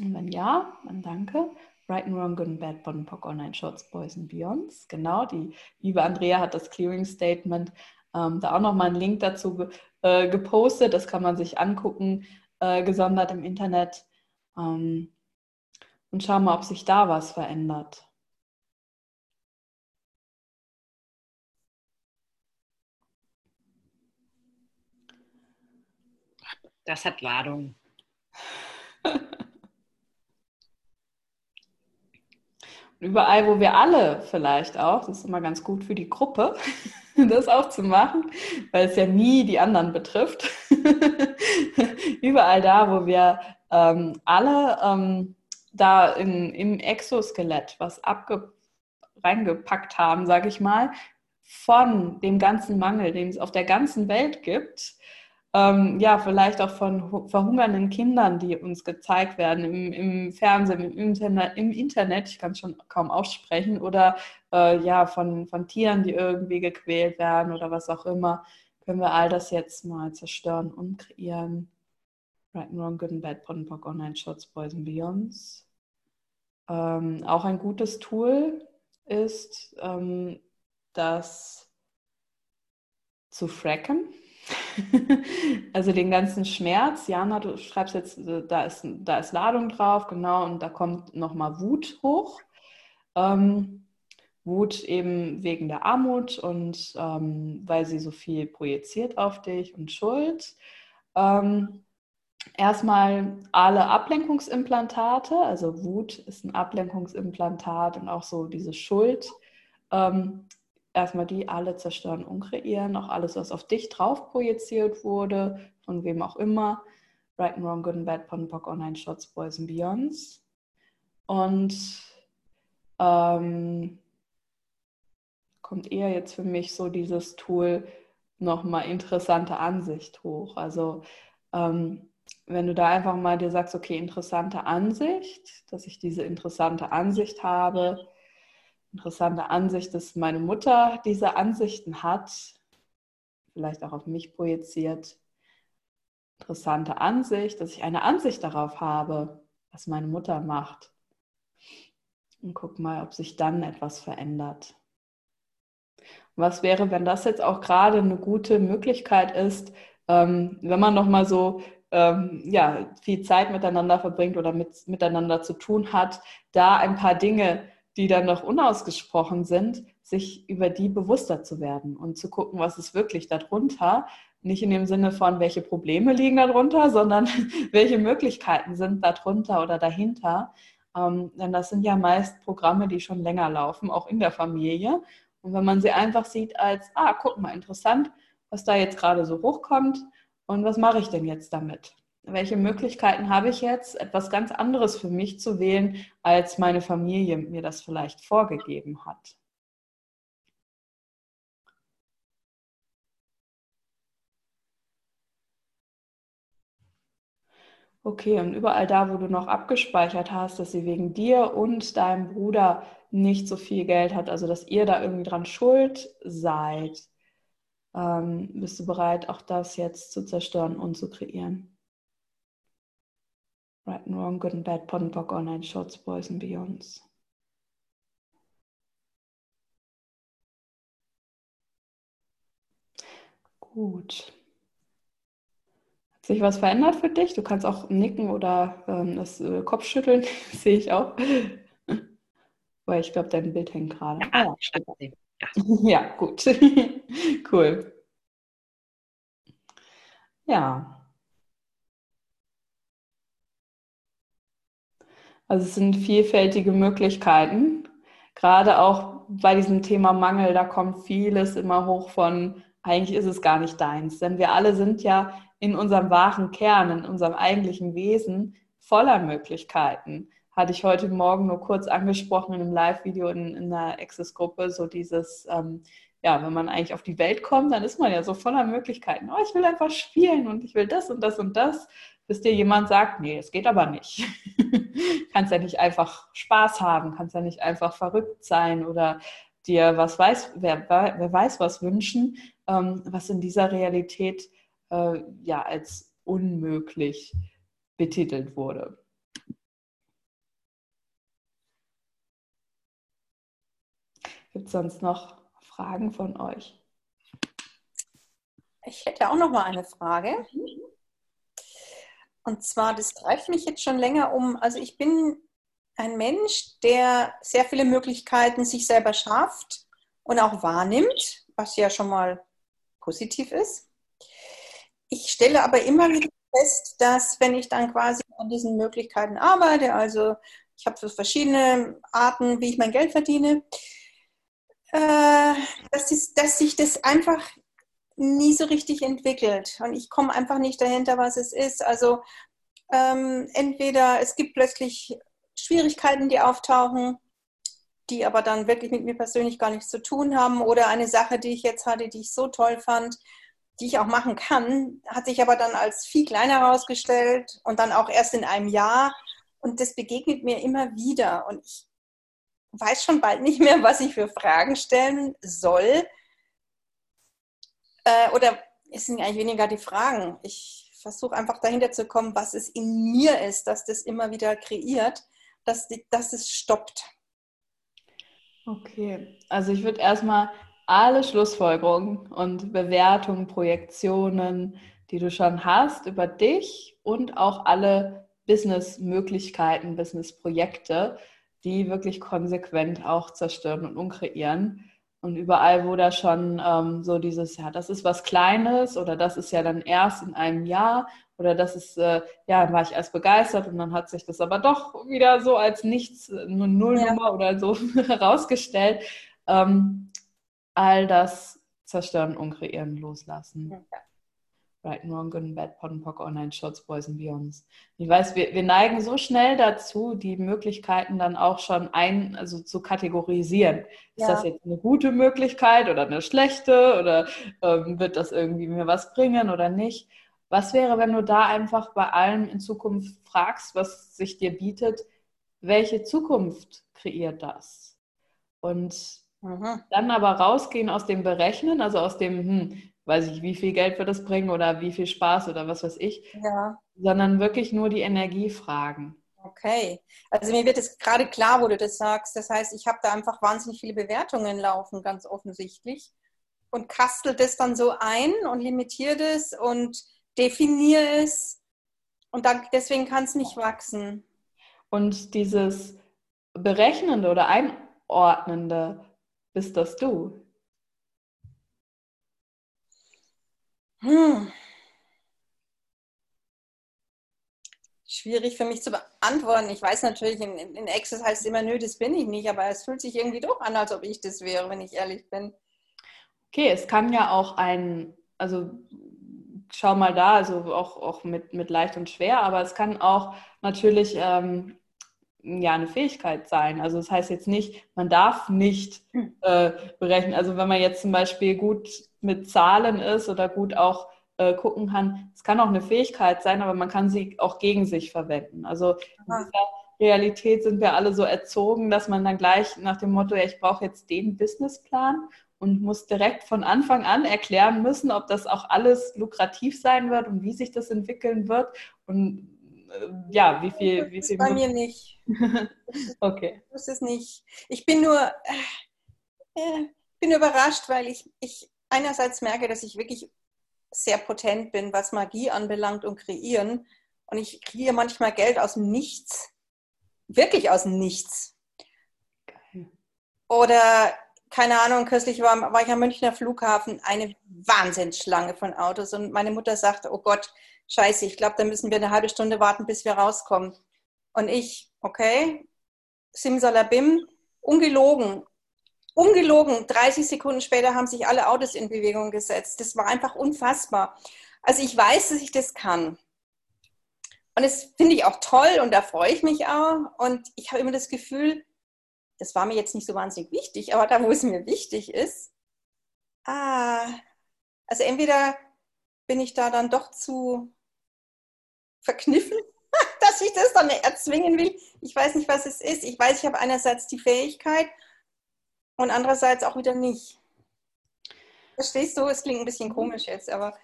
Und wenn ja, dann danke. Right and Wrong, Good and Bad, Bottom Pock, Online Shorts, Boys and Beyonds. Genau, die liebe Andrea hat das Clearing Statement ähm, da auch nochmal einen Link dazu äh, gepostet. Das kann man sich angucken, äh, gesondert im Internet. Ähm, und schau mal, ob sich da was verändert. Das hat Ladung. überall, wo wir alle vielleicht auch, das ist immer ganz gut für die Gruppe, das auch zu machen, weil es ja nie die anderen betrifft. überall da, wo wir ähm, alle ähm, da in, im Exoskelett was abge reingepackt haben, sage ich mal, von dem ganzen Mangel, den es auf der ganzen Welt gibt, ähm, ja, vielleicht auch von verhungernden Kindern, die uns gezeigt werden im, im Fernsehen, im Internet, im Internet, ich kann es schon kaum aussprechen, oder äh, ja, von, von Tieren, die irgendwie gequält werden oder was auch immer, können wir all das jetzt mal zerstören und kreieren. Right and Wrong, Good and Bad, Pottenpock, Online Shots, Boys and Beyonds. Ähm, auch ein gutes Tool ist, ähm, das zu fracken also den ganzen Schmerz, Jana, du schreibst jetzt, äh, da ist, da ist Ladung drauf, genau, und da kommt nochmal Wut hoch. Ähm, Wut eben wegen der Armut und ähm, weil sie so viel projiziert auf dich und Schuld. Ähm, erstmal alle Ablenkungsimplantate, also Wut ist ein Ablenkungsimplantat und auch so diese Schuld. Ähm, erstmal die alle zerstören und kreieren, auch alles, was auf dich drauf projiziert wurde, von wem auch immer. Right and Wrong, Good and Bad, Ponpock, Online Shots, Boys and Beyonds. Und ähm, kommt eher jetzt für mich so dieses Tool nochmal interessante Ansicht hoch. Also ähm, wenn du da einfach mal dir sagst, okay, interessante Ansicht, dass ich diese interessante Ansicht habe, interessante Ansicht, dass meine Mutter diese Ansichten hat, vielleicht auch auf mich projiziert. Interessante Ansicht, dass ich eine Ansicht darauf habe, was meine Mutter macht. Und guck mal, ob sich dann etwas verändert. Was wäre, wenn das jetzt auch gerade eine gute Möglichkeit ist, ähm, wenn man noch mal so ähm, ja, viel Zeit miteinander verbringt oder mit, miteinander zu tun hat, da ein paar Dinge die dann noch unausgesprochen sind, sich über die bewusster zu werden und zu gucken, was ist wirklich darunter. Nicht in dem Sinne von, welche Probleme liegen darunter, sondern welche Möglichkeiten sind darunter oder dahinter. Ähm, denn das sind ja meist Programme, die schon länger laufen, auch in der Familie. Und wenn man sie einfach sieht als, ah, guck mal, interessant, was da jetzt gerade so hochkommt und was mache ich denn jetzt damit? Welche Möglichkeiten habe ich jetzt, etwas ganz anderes für mich zu wählen, als meine Familie mir das vielleicht vorgegeben hat. Okay, und überall da, wo du noch abgespeichert hast, dass sie wegen dir und deinem Bruder nicht so viel Geld hat, also dass ihr da irgendwie dran schuld seid, ähm, bist du bereit, auch das jetzt zu zerstören und zu kreieren? Right and Wrong, Good and Bad, Pot and Pock, Online Shorts, Boys and Beyonds. Gut. Hat sich was verändert für dich? Du kannst auch nicken oder ähm, das äh, Kopfschütteln, sehe ich auch. Weil ich glaube, dein Bild hängt gerade. Ja, ah, ja. ja, gut. cool. Ja. Also es sind vielfältige Möglichkeiten. Gerade auch bei diesem Thema Mangel, da kommt vieles immer hoch von, eigentlich ist es gar nicht deins. Denn wir alle sind ja in unserem wahren Kern, in unserem eigentlichen Wesen voller Möglichkeiten. Hatte ich heute Morgen nur kurz angesprochen in einem Live-Video in, in einer Access-Gruppe, so dieses, ähm, ja, wenn man eigentlich auf die Welt kommt, dann ist man ja so voller Möglichkeiten. Oh, ich will einfach spielen und ich will das und das und das bis dir jemand sagt, nee, es geht aber nicht. kannst ja nicht einfach Spaß haben, kannst ja nicht einfach verrückt sein oder dir was weiß, wer, wer weiß was wünschen, ähm, was in dieser Realität äh, ja als unmöglich betitelt wurde. Gibt es sonst noch Fragen von euch? Ich hätte auch noch mal eine Frage. Und zwar, das treibt mich jetzt schon länger um. Also ich bin ein Mensch, der sehr viele Möglichkeiten sich selber schafft und auch wahrnimmt, was ja schon mal positiv ist. Ich stelle aber immer wieder fest, dass wenn ich dann quasi an diesen Möglichkeiten arbeite, also ich habe so verschiedene Arten, wie ich mein Geld verdiene, äh, dass, dass sich das einfach nie so richtig entwickelt. Und ich komme einfach nicht dahinter, was es ist. Also ähm, entweder es gibt plötzlich Schwierigkeiten, die auftauchen, die aber dann wirklich mit mir persönlich gar nichts zu tun haben. Oder eine Sache, die ich jetzt hatte, die ich so toll fand, die ich auch machen kann, hat sich aber dann als viel kleiner herausgestellt und dann auch erst in einem Jahr. Und das begegnet mir immer wieder. Und ich weiß schon bald nicht mehr, was ich für Fragen stellen soll. Äh, oder es sind eigentlich weniger die Fragen. Ich versuche einfach dahinter zu kommen, was es in mir ist, dass das immer wieder kreiert, dass, die, dass es stoppt. Okay, also ich würde erstmal alle Schlussfolgerungen und Bewertungen, Projektionen, die du schon hast über dich und auch alle Business-Möglichkeiten, Business-Projekte, die wirklich konsequent auch zerstören und unkreieren. Und überall, wo da schon ähm, so dieses, ja, das ist was Kleines oder das ist ja dann erst in einem Jahr oder das ist, äh, ja, war ich erst begeistert und dann hat sich das aber doch wieder so als nichts, eine Nullnummer ja. oder so herausgestellt. Ähm, all das zerstören und kreieren, loslassen. Ja. Right, wrong, good and bad, pot and pock, online shots, boys and beyonds. Ich weiß, wir, wir neigen so schnell dazu, die Möglichkeiten dann auch schon ein, also zu kategorisieren. Ja. Ist das jetzt eine gute Möglichkeit oder eine schlechte oder ähm, wird das irgendwie mir was bringen oder nicht? Was wäre, wenn du da einfach bei allem in Zukunft fragst, was sich dir bietet, welche Zukunft kreiert das? Und mhm. dann aber rausgehen aus dem Berechnen, also aus dem, hm, weiß ich, wie viel Geld wird das bringen oder wie viel Spaß oder was weiß ich, ja. sondern wirklich nur die Energie fragen. Okay, also mir wird es gerade klar, wo du das sagst. Das heißt, ich habe da einfach wahnsinnig viele Bewertungen laufen, ganz offensichtlich. Und kastel das dann so ein und limitiere das und definiere es. Und dann, deswegen kann es nicht wachsen. Und dieses Berechnende oder Einordnende, bist das du? Hm. Schwierig für mich zu beantworten. Ich weiß natürlich, in, in Access heißt es immer, nö, das bin ich nicht, aber es fühlt sich irgendwie doch an, als ob ich das wäre, wenn ich ehrlich bin. Okay, es kann ja auch ein, also schau mal da, also auch, auch mit, mit leicht und schwer, aber es kann auch natürlich ähm, ja eine Fähigkeit sein. Also das heißt jetzt nicht, man darf nicht hm. äh, berechnen. Also wenn man jetzt zum Beispiel gut mit Zahlen ist oder gut auch äh, gucken kann, es kann auch eine Fähigkeit sein, aber man kann sie auch gegen sich verwenden. Also in dieser Realität sind wir alle so erzogen, dass man dann gleich nach dem Motto, ja, ich brauche jetzt den Businessplan und muss direkt von Anfang an erklären müssen, ob das auch alles lukrativ sein wird und wie sich das entwickeln wird. Und äh, ja, wie viel. Wie viel bei mir nicht. okay. Ich wusste es nicht. Ich bin nur äh, bin überrascht, weil ich, ich einerseits merke, dass ich wirklich sehr potent bin, was Magie anbelangt und kreieren. Und ich kriege manchmal Geld aus dem Nichts. Wirklich aus dem Nichts. Oder, keine Ahnung, kürzlich war, war ich am Münchner Flughafen, eine Wahnsinnsschlange von Autos. Und meine Mutter sagte, oh Gott, scheiße, ich glaube, da müssen wir eine halbe Stunde warten, bis wir rauskommen. Und ich, okay, simsalabim, ungelogen, ungelogen, 30 Sekunden später haben sich alle Autos in Bewegung gesetzt. Das war einfach unfassbar. Also ich weiß, dass ich das kann. Und das finde ich auch toll und da freue ich mich auch. Und ich habe immer das Gefühl, das war mir jetzt nicht so wahnsinnig wichtig, aber da, wo es mir wichtig ist, ah, also entweder bin ich da dann doch zu verkniffen, dass ich das dann erzwingen will. Ich weiß nicht, was es ist. Ich weiß, ich habe einerseits die Fähigkeit und andererseits auch wieder nicht. Verstehst du? Es klingt ein bisschen komisch jetzt, aber.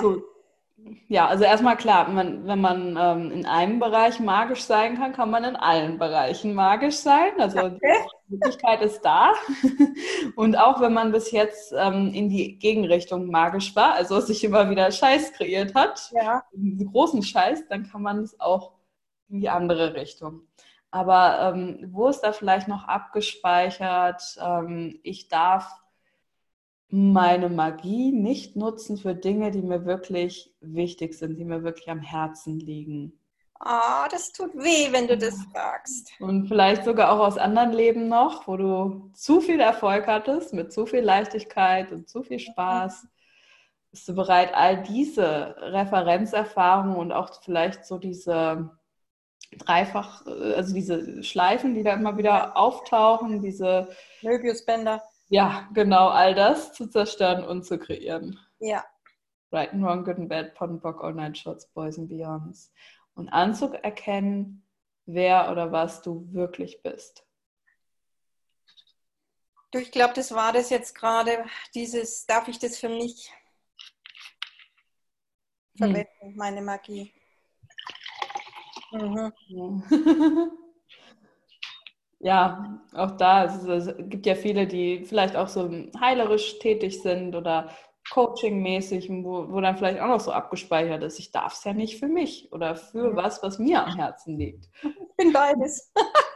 Gut. Ja, also erstmal klar, man, wenn man ähm, in einem Bereich magisch sein kann, kann man in allen Bereichen magisch sein. Also okay. die Möglichkeit ist da. Und auch wenn man bis jetzt ähm, in die Gegenrichtung magisch war, also sich immer wieder Scheiß kreiert hat, ja. einen großen Scheiß, dann kann man es auch in die andere Richtung. Aber ähm, wo ist da vielleicht noch abgespeichert? Ähm, ich darf meine Magie nicht nutzen für Dinge, die mir wirklich wichtig sind, die mir wirklich am Herzen liegen. Ah, oh, das tut weh, wenn du das sagst. Und vielleicht sogar auch aus anderen Leben noch, wo du zu viel Erfolg hattest, mit zu viel Leichtigkeit und zu viel Spaß. Bist du bereit, all diese Referenzerfahrungen und auch vielleicht so diese dreifach, also diese Schleifen, die da immer wieder auftauchen, diese Möbiusbänder ja, genau, all das zu zerstören und zu kreieren. Ja. Right and Wrong, Good and Bad, Pot and Bock, All Night Shots, Boys and Beyonds. Und anzuerkennen, wer oder was du wirklich bist. Du, ich glaube, das war das jetzt gerade, dieses, darf ich das für mich verwenden, hm. meine Magie. Mhm. ja, auch da, es, es, gibt ja viele, die vielleicht auch so heilerisch tätig sind oder coachingmäßig, wo, wo dann vielleicht auch noch so abgespeichert ist, ich darf es ja nicht für mich oder für was, was mir am Herzen liegt. Ich bin beides.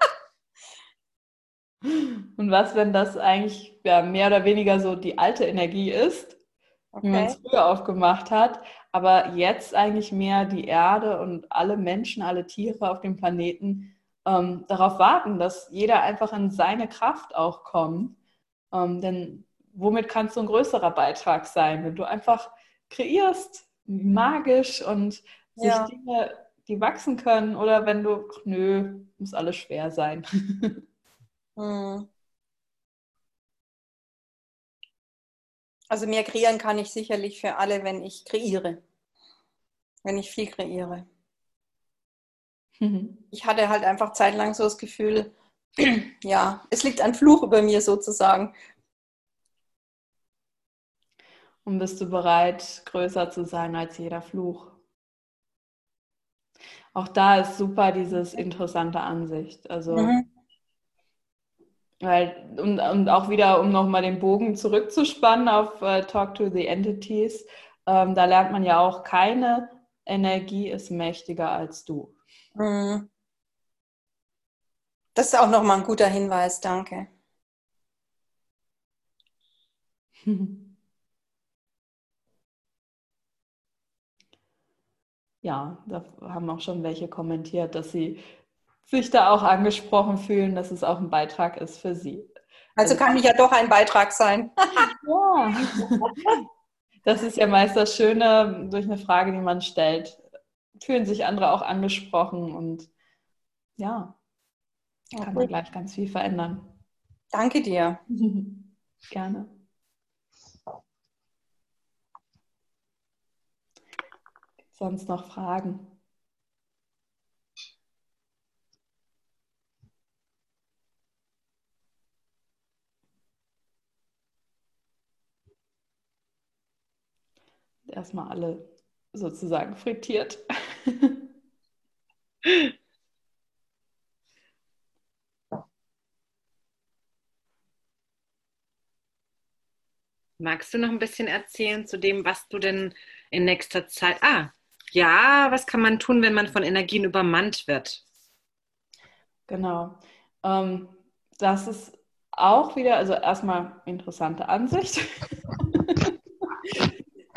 Und was, wenn das eigentlich ja, mehr oder weniger so die alte Energie ist, okay. wie man es früher aufgemacht hat, aber jetzt eigentlich mehr die Erde und alle Menschen, alle Tiere auf dem Planeten ähm, darauf warten, dass jeder einfach in seine Kraft auch kommt. Ähm, denn womit kannst du ein größerer Beitrag sein, wenn du einfach kreierst, magisch und ja. sich Dinge, die wachsen können, oder wenn du, nö, muss alles schwer sein. hm. Also mehr kreieren kann ich sicherlich für alle, wenn ich kreiere. Wenn ich viel kreiere. Mhm. Ich hatte halt einfach zeitlang so das Gefühl, ja, es liegt ein Fluch über mir sozusagen. Und bist du bereit, größer zu sein als jeder Fluch? Auch da ist super dieses interessante Ansicht. Also, mhm. Weil, und, und auch wieder, um nochmal den Bogen zurückzuspannen auf uh, Talk to the Entities, ähm, da lernt man ja auch, keine Energie ist mächtiger als du. Mhm. Das ist auch nochmal ein guter Hinweis, danke. Ja, da haben auch schon welche kommentiert, dass sie sich da auch angesprochen fühlen, dass es auch ein Beitrag ist für sie. Also kann ich ja doch ein Beitrag sein. ja. Das ist ja meist das Schöne durch eine Frage, die man stellt fühlen sich andere auch angesprochen und ja, kann man gleich ganz viel verändern. Danke dir. Gerne. Sonst noch Fragen? Erstmal alle sozusagen frittiert. Magst du noch ein bisschen erzählen zu dem, was du denn in nächster Zeit. Ah, ja, was kann man tun, wenn man von Energien übermannt wird? Genau. Ähm, das ist auch wieder, also erstmal interessante Ansicht.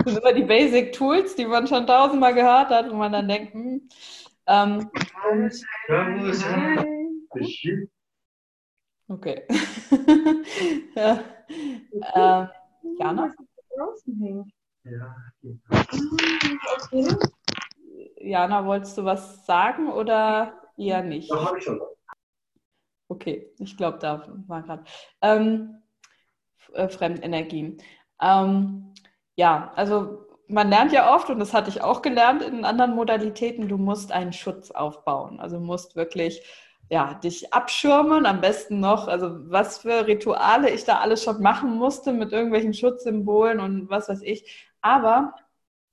Das sind immer die Basic Tools, die man schon tausendmal gehört hat, wo man dann denkt, hm, ähm, und, okay. ja. ähm, Jana? Jana, wolltest du was sagen oder eher nicht? Ja, habe ich schon. Okay, ich glaube, da war gerade. Ähm, äh, Fremdenergien. Ähm, ja, also man lernt ja oft, und das hatte ich auch gelernt in anderen Modalitäten, du musst einen Schutz aufbauen. Also musst wirklich ja, dich abschirmen, am besten noch, also was für Rituale ich da alles schon machen musste mit irgendwelchen Schutzsymbolen und was weiß ich. Aber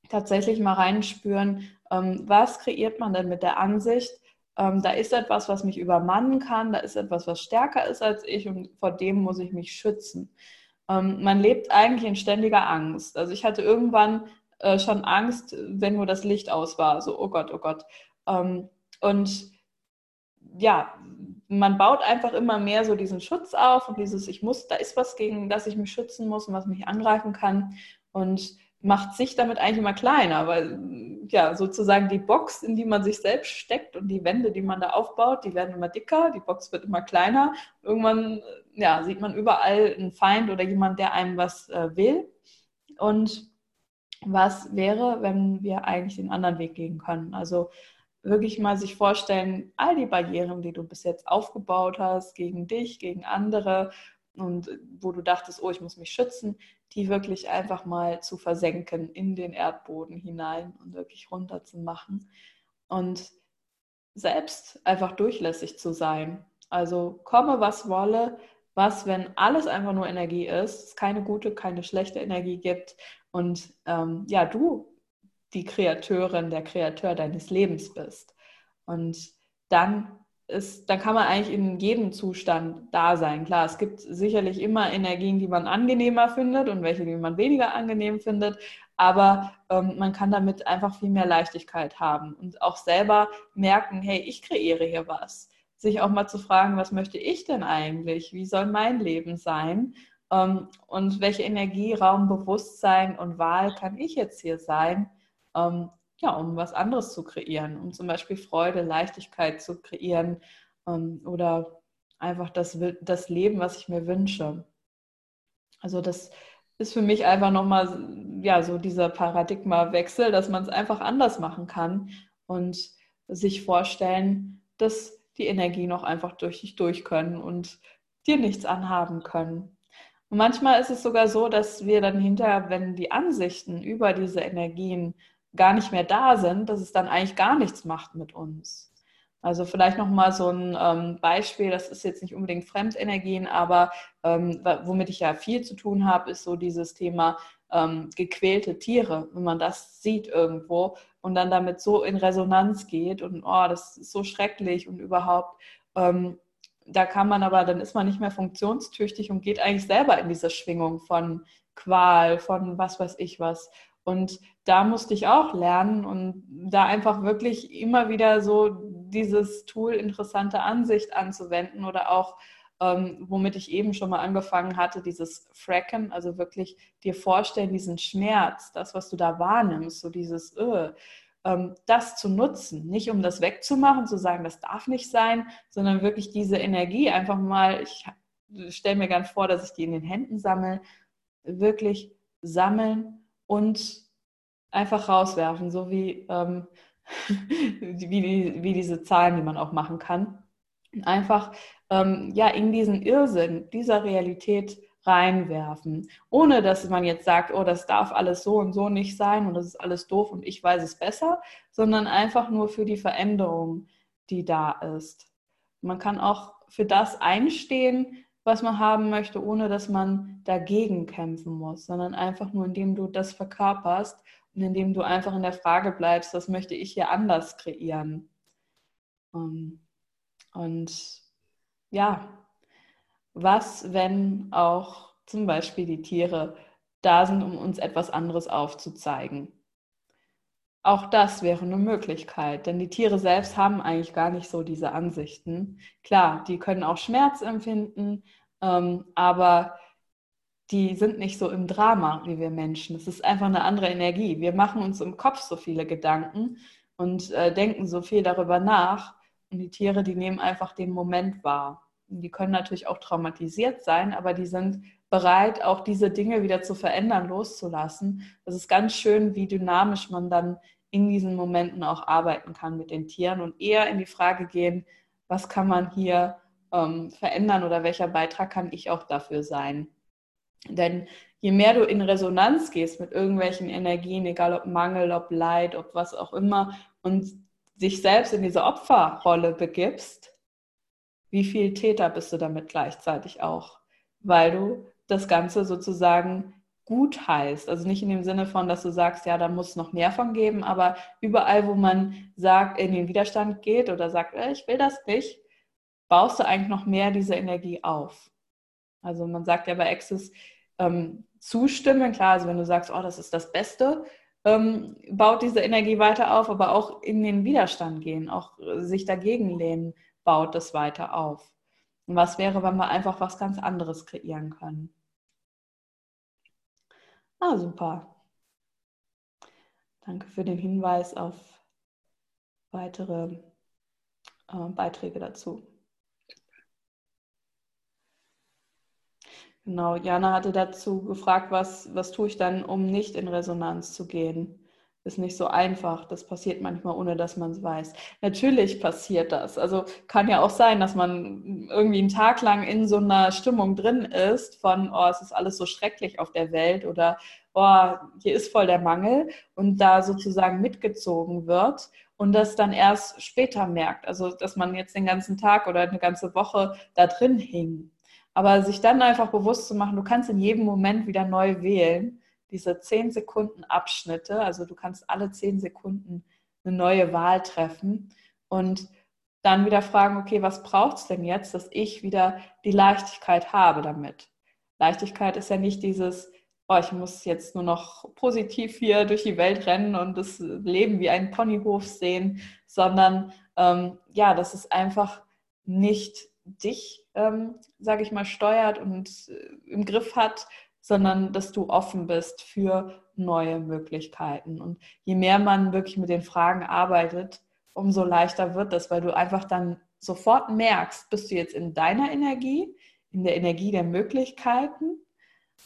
tatsächlich mal reinspüren, ähm, was kreiert man denn mit der Ansicht, ähm, da ist etwas, was mich übermannen kann, da ist etwas, was stärker ist als ich und vor dem muss ich mich schützen. Ähm, man lebt eigentlich in ständiger Angst. Also ich hatte irgendwann äh, schon Angst, wenn nur das Licht aus war. So, oh Gott, oh Gott. Ähm, und ja, man baut einfach immer mehr so diesen Schutz auf und dieses, ich muss, da ist was gegen das ich mich schützen muss und was mich angreifen kann. Und macht sich damit eigentlich immer kleiner, weil ja sozusagen die Box, in die man sich selbst steckt und die Wände, die man da aufbaut, die werden immer dicker, die Box wird immer kleiner. Irgendwann ja, sieht man überall einen Feind oder jemand, der einem was äh, will. Und was wäre, wenn wir eigentlich den anderen Weg gehen können? Also wirklich mal sich vorstellen, all die Barrieren, die du bis jetzt aufgebaut hast, gegen dich, gegen andere und wo du dachtest, oh, ich muss mich schützen, die wirklich einfach mal zu versenken in den Erdboden hinein und wirklich runter zu machen und selbst einfach durchlässig zu sein. Also komme, was wolle, was, wenn alles einfach nur Energie ist, es keine gute, keine schlechte Energie gibt und ähm, ja, du die Kreateurin, der Kreateur deines Lebens bist. Und dann ist, da kann man eigentlich in jedem Zustand da sein. Klar, es gibt sicherlich immer Energien, die man angenehmer findet und welche, die man weniger angenehm findet, aber ähm, man kann damit einfach viel mehr Leichtigkeit haben und auch selber merken, hey, ich kreiere hier was. Sich auch mal zu fragen, was möchte ich denn eigentlich? Wie soll mein Leben sein? Ähm, und welche Energie, Raum, Bewusstsein und Wahl kann ich jetzt hier sein? Ähm, ja, um was anderes zu kreieren, um zum Beispiel Freude, Leichtigkeit zu kreieren ähm, oder einfach das, das Leben, was ich mir wünsche. Also das ist für mich einfach nochmal ja, so dieser Paradigmawechsel, dass man es einfach anders machen kann und sich vorstellen, dass die Energie noch einfach durch dich durch können und dir nichts anhaben können. Und manchmal ist es sogar so, dass wir dann hinterher, wenn die Ansichten über diese Energien gar nicht mehr da sind, dass es dann eigentlich gar nichts macht mit uns. Also vielleicht nochmal so ein ähm, Beispiel, das ist jetzt nicht unbedingt Fremdenergien, aber ähm, womit ich ja viel zu tun habe, ist so dieses Thema ähm, gequälte Tiere, wenn man das sieht irgendwo und dann damit so in Resonanz geht und oh, das ist so schrecklich und überhaupt, ähm, da kann man aber, dann ist man nicht mehr funktionstüchtig und geht eigentlich selber in diese Schwingung von Qual, von was weiß ich was. Und da musste ich auch lernen und da einfach wirklich immer wieder so dieses Tool interessante Ansicht anzuwenden oder auch, ähm, womit ich eben schon mal angefangen hatte, dieses Fracken, also wirklich dir vorstellen, diesen Schmerz, das, was du da wahrnimmst, so dieses, öh, ähm, das zu nutzen, nicht um das wegzumachen, zu sagen, das darf nicht sein, sondern wirklich diese Energie einfach mal, ich stelle mir gern vor, dass ich die in den Händen sammle, wirklich sammeln und einfach rauswerfen, so wie, ähm, wie, wie diese Zahlen, die man auch machen kann. Einfach ähm, ja, in diesen Irrsinn dieser Realität reinwerfen, ohne dass man jetzt sagt, oh, das darf alles so und so nicht sein und das ist alles doof und ich weiß es besser, sondern einfach nur für die Veränderung, die da ist. Man kann auch für das einstehen, was man haben möchte, ohne dass man dagegen kämpfen muss, sondern einfach nur, indem du das verkörperst und indem du einfach in der Frage bleibst, was möchte ich hier anders kreieren. Ähm, und ja, was, wenn auch zum Beispiel die Tiere da sind, um uns etwas anderes aufzuzeigen? Auch das wäre eine Möglichkeit, denn die Tiere selbst haben eigentlich gar nicht so diese Ansichten. Klar, die können auch Schmerz empfinden, ähm, aber die sind nicht so im Drama wie wir Menschen. Es ist einfach eine andere Energie. Wir machen uns im Kopf so viele Gedanken und äh, denken so viel darüber nach. Und die Tiere, die nehmen einfach den Moment wahr. Die können natürlich auch traumatisiert sein, aber die sind bereit, auch diese Dinge wieder zu verändern, loszulassen. Das ist ganz schön, wie dynamisch man dann in diesen Momenten auch arbeiten kann mit den Tieren und eher in die Frage gehen, was kann man hier ähm, verändern oder welcher Beitrag kann ich auch dafür sein. Denn je mehr du in Resonanz gehst mit irgendwelchen Energien, egal ob Mangel, ob Leid, ob was auch immer, und sich selbst in diese Opferrolle begibst, wie viel Täter bist du damit gleichzeitig auch? Weil du das Ganze sozusagen gut heißt. Also nicht in dem Sinne von, dass du sagst, ja, da muss es noch mehr von geben, aber überall, wo man sagt, in den Widerstand geht oder sagt, äh, ich will das nicht, baust du eigentlich noch mehr diese Energie auf. Also man sagt ja bei Access ähm, zustimmen, klar, also wenn du sagst, oh, das ist das Beste, ähm, baut diese Energie weiter auf, aber auch in den Widerstand gehen, auch sich dagegen lehnen, baut das weiter auf. Und was wäre, wenn wir einfach was ganz anderes kreieren können? Ah, super. Danke für den Hinweis auf weitere äh, Beiträge dazu. Genau, Jana hatte dazu gefragt, was, was tue ich dann, um nicht in Resonanz zu gehen? Ist nicht so einfach. Das passiert manchmal, ohne dass man es weiß. Natürlich passiert das. Also kann ja auch sein, dass man irgendwie einen Tag lang in so einer Stimmung drin ist von, oh, es ist alles so schrecklich auf der Welt oder oh, hier ist voll der Mangel und da sozusagen mitgezogen wird und das dann erst später merkt. Also dass man jetzt den ganzen Tag oder eine ganze Woche da drin hing. Aber sich dann einfach bewusst zu machen, du kannst in jedem Moment wieder neu wählen, diese 10 Sekunden Abschnitte, also du kannst alle 10 Sekunden eine neue Wahl treffen und dann wieder fragen, okay, was braucht es denn jetzt, dass ich wieder die Leichtigkeit habe damit? Leichtigkeit ist ja nicht dieses, oh, ich muss jetzt nur noch positiv hier durch die Welt rennen und das Leben wie einen Ponyhof sehen, sondern ähm, ja, das ist einfach nicht dich, ähm, sage ich mal, steuert und äh, im Griff hat, sondern dass du offen bist für neue Möglichkeiten. Und je mehr man wirklich mit den Fragen arbeitet, umso leichter wird das, weil du einfach dann sofort merkst, bist du jetzt in deiner Energie, in der Energie der Möglichkeiten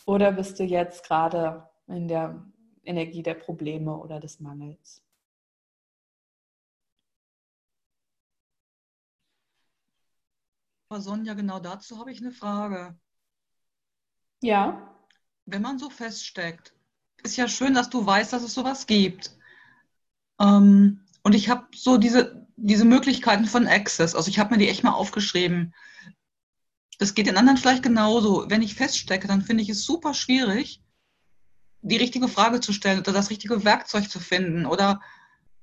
oder bist du jetzt gerade in der Energie der Probleme oder des Mangels. Sonja, genau dazu habe ich eine Frage. Ja. Wenn man so feststeckt, ist ja schön, dass du weißt, dass es sowas gibt. Ähm, und ich habe so diese, diese Möglichkeiten von Access, also ich habe mir die echt mal aufgeschrieben. Das geht den anderen vielleicht genauso. Wenn ich feststecke, dann finde ich es super schwierig, die richtige Frage zu stellen oder das richtige Werkzeug zu finden. Oder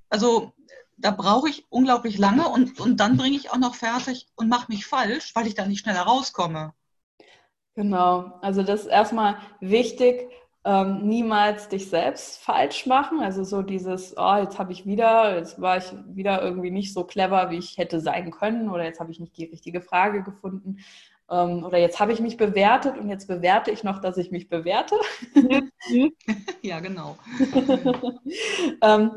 also da brauche ich unglaublich lange und, und dann bringe ich auch noch fertig und mache mich falsch, weil ich da nicht schneller rauskomme. Genau, also das ist erstmal wichtig, ähm, niemals dich selbst falsch machen. Also so dieses, oh, jetzt habe ich wieder, jetzt war ich wieder irgendwie nicht so clever, wie ich hätte sein können oder jetzt habe ich nicht die richtige Frage gefunden ähm, oder jetzt habe ich mich bewertet und jetzt bewerte ich noch, dass ich mich bewerte. ja, genau. ähm,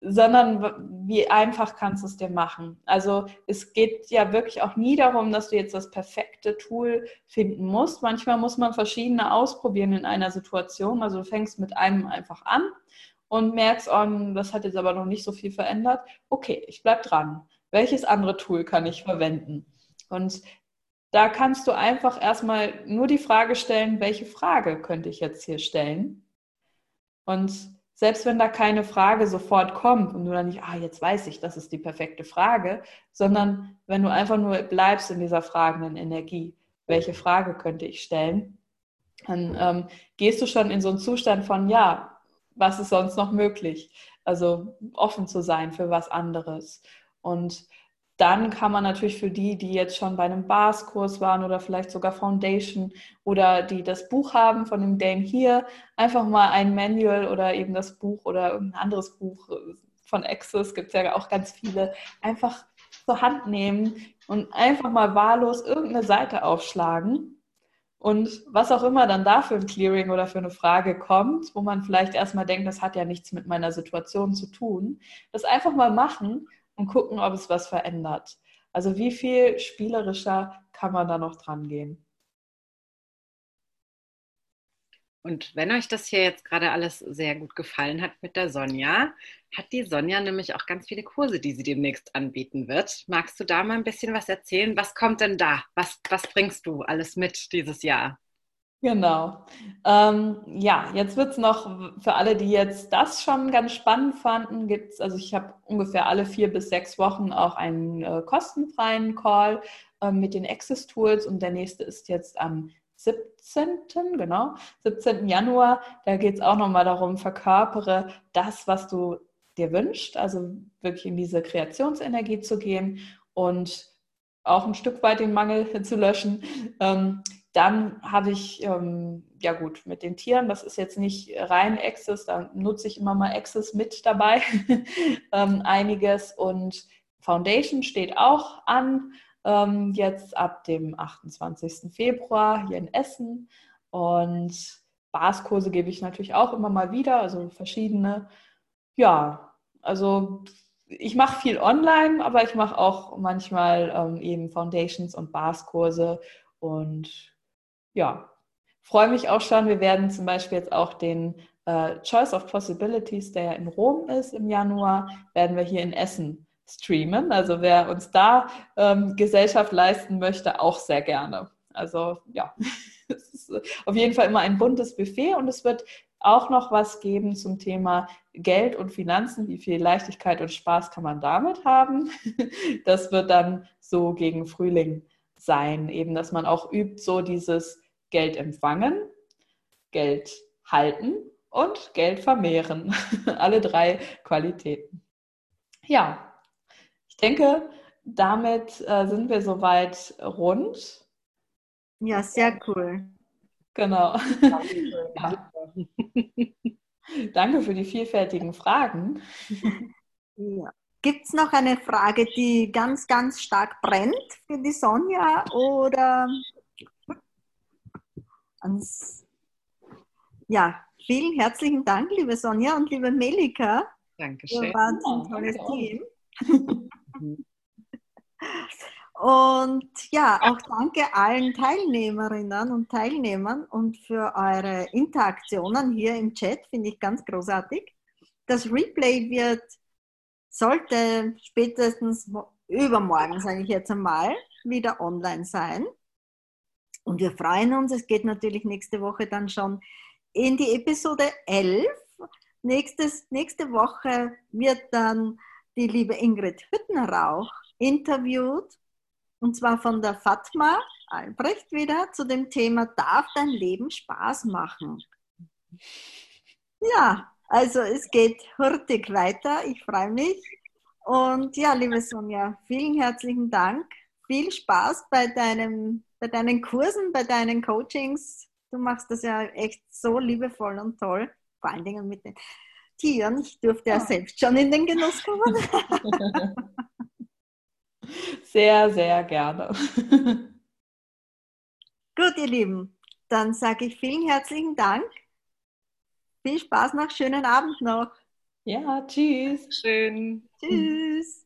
sondern wie einfach kannst du es dir machen. Also es geht ja wirklich auch nie darum, dass du jetzt das perfekte Tool finden musst. Manchmal muss man verschiedene ausprobieren in einer Situation. Also du fängst mit einem einfach an und merkst, oh, das hat jetzt aber noch nicht so viel verändert. Okay, ich bleib dran. Welches andere Tool kann ich verwenden? Und da kannst du einfach erstmal nur die Frage stellen, welche Frage könnte ich jetzt hier stellen? Und selbst wenn da keine Frage sofort kommt und du dann nicht, ah, jetzt weiß ich, das ist die perfekte Frage, sondern wenn du einfach nur bleibst in dieser fragenden Energie, welche Frage könnte ich stellen, dann ähm, gehst du schon in so einen Zustand von, ja, was ist sonst noch möglich? Also offen zu sein für was anderes. Und dann kann man natürlich für die, die jetzt schon bei einem Bars-Kurs waren oder vielleicht sogar Foundation oder die das Buch haben von dem Dame hier, einfach mal ein Manual oder eben das Buch oder irgendein anderes Buch von Access, gibt es ja auch ganz viele, einfach zur Hand nehmen und einfach mal wahllos irgendeine Seite aufschlagen. Und was auch immer dann da für ein Clearing oder für eine Frage kommt, wo man vielleicht erstmal denkt, das hat ja nichts mit meiner Situation zu tun, das einfach mal machen und gucken, ob es was verändert. Also wie viel spielerischer kann man da noch dran gehen? Und wenn euch das hier jetzt gerade alles sehr gut gefallen hat mit der Sonja, hat die Sonja nämlich auch ganz viele Kurse, die sie demnächst anbieten wird. Magst du da mal ein bisschen was erzählen? Was kommt denn da? Was, was bringst du alles mit dieses Jahr? Genau. Ähm, ja, jetzt wird es noch für alle, die jetzt das schon ganz spannend fanden, gibt es, also ich habe ungefähr alle vier bis sechs Wochen auch einen äh, kostenfreien Call äh, mit den Access Tools und der nächste ist jetzt am 17. genau, 17. Januar. Da geht es auch nochmal darum, verkörpere das, was du dir wünschst, also wirklich in diese Kreationsenergie zu gehen und auch ein Stück weit den Mangel zu löschen. Ähm, dann habe ich, ähm, ja gut, mit den Tieren, das ist jetzt nicht rein Access, da nutze ich immer mal Access mit dabei, ähm, einiges. Und Foundation steht auch an, ähm, jetzt ab dem 28. Februar hier in Essen. Und Baskurse gebe ich natürlich auch immer mal wieder, also verschiedene. Ja, also ich mache viel online, aber ich mache auch manchmal ähm, eben Foundations und Baskurse und ja, freue mich auch schon. Wir werden zum Beispiel jetzt auch den äh, Choice of Possibilities, der ja in Rom ist im Januar, werden wir hier in Essen streamen. Also wer uns da ähm, Gesellschaft leisten möchte, auch sehr gerne. Also ja, es ist auf jeden Fall immer ein buntes Buffet und es wird auch noch was geben zum Thema Geld und Finanzen. Wie viel Leichtigkeit und Spaß kann man damit haben? Das wird dann so gegen Frühling sein, eben, dass man auch übt, so dieses Geld empfangen, Geld halten und Geld vermehren. Alle drei Qualitäten. Ja, ich denke, damit äh, sind wir soweit rund. Ja, sehr cool. Genau. Ja. Danke für die vielfältigen Fragen. Ja. Gibt es noch eine Frage, die ganz, ganz stark brennt für die Sonja oder ans ja, vielen herzlichen Dank, liebe Sonja und liebe Melika. Dankeschön. Ihr wart ein tolles Team. Und ja, auch danke allen Teilnehmerinnen und Teilnehmern und für eure Interaktionen hier im Chat, finde ich ganz großartig. Das Replay wird, sollte spätestens übermorgen, sage ich jetzt einmal, wieder online sein. Und wir freuen uns, es geht natürlich nächste Woche dann schon in die Episode 11. Nächstes, nächste Woche wird dann die liebe Ingrid Hüttenrauch interviewt und zwar von der Fatma Albrecht wieder zu dem Thema Darf dein Leben Spaß machen? Ja, also es geht hurtig weiter. Ich freue mich. Und ja, liebe Sonja, vielen herzlichen Dank. Viel Spaß bei, deinem, bei deinen Kursen, bei deinen Coachings. Du machst das ja echt so liebevoll und toll. Vor allen Dingen mit den Tieren. Ich durfte ja, ja selbst schon in den Genuss kommen. Sehr, sehr gerne. Gut, ihr Lieben, dann sage ich vielen herzlichen Dank. Viel Spaß noch, schönen Abend noch. Ja, tschüss. Schön. Tschüss.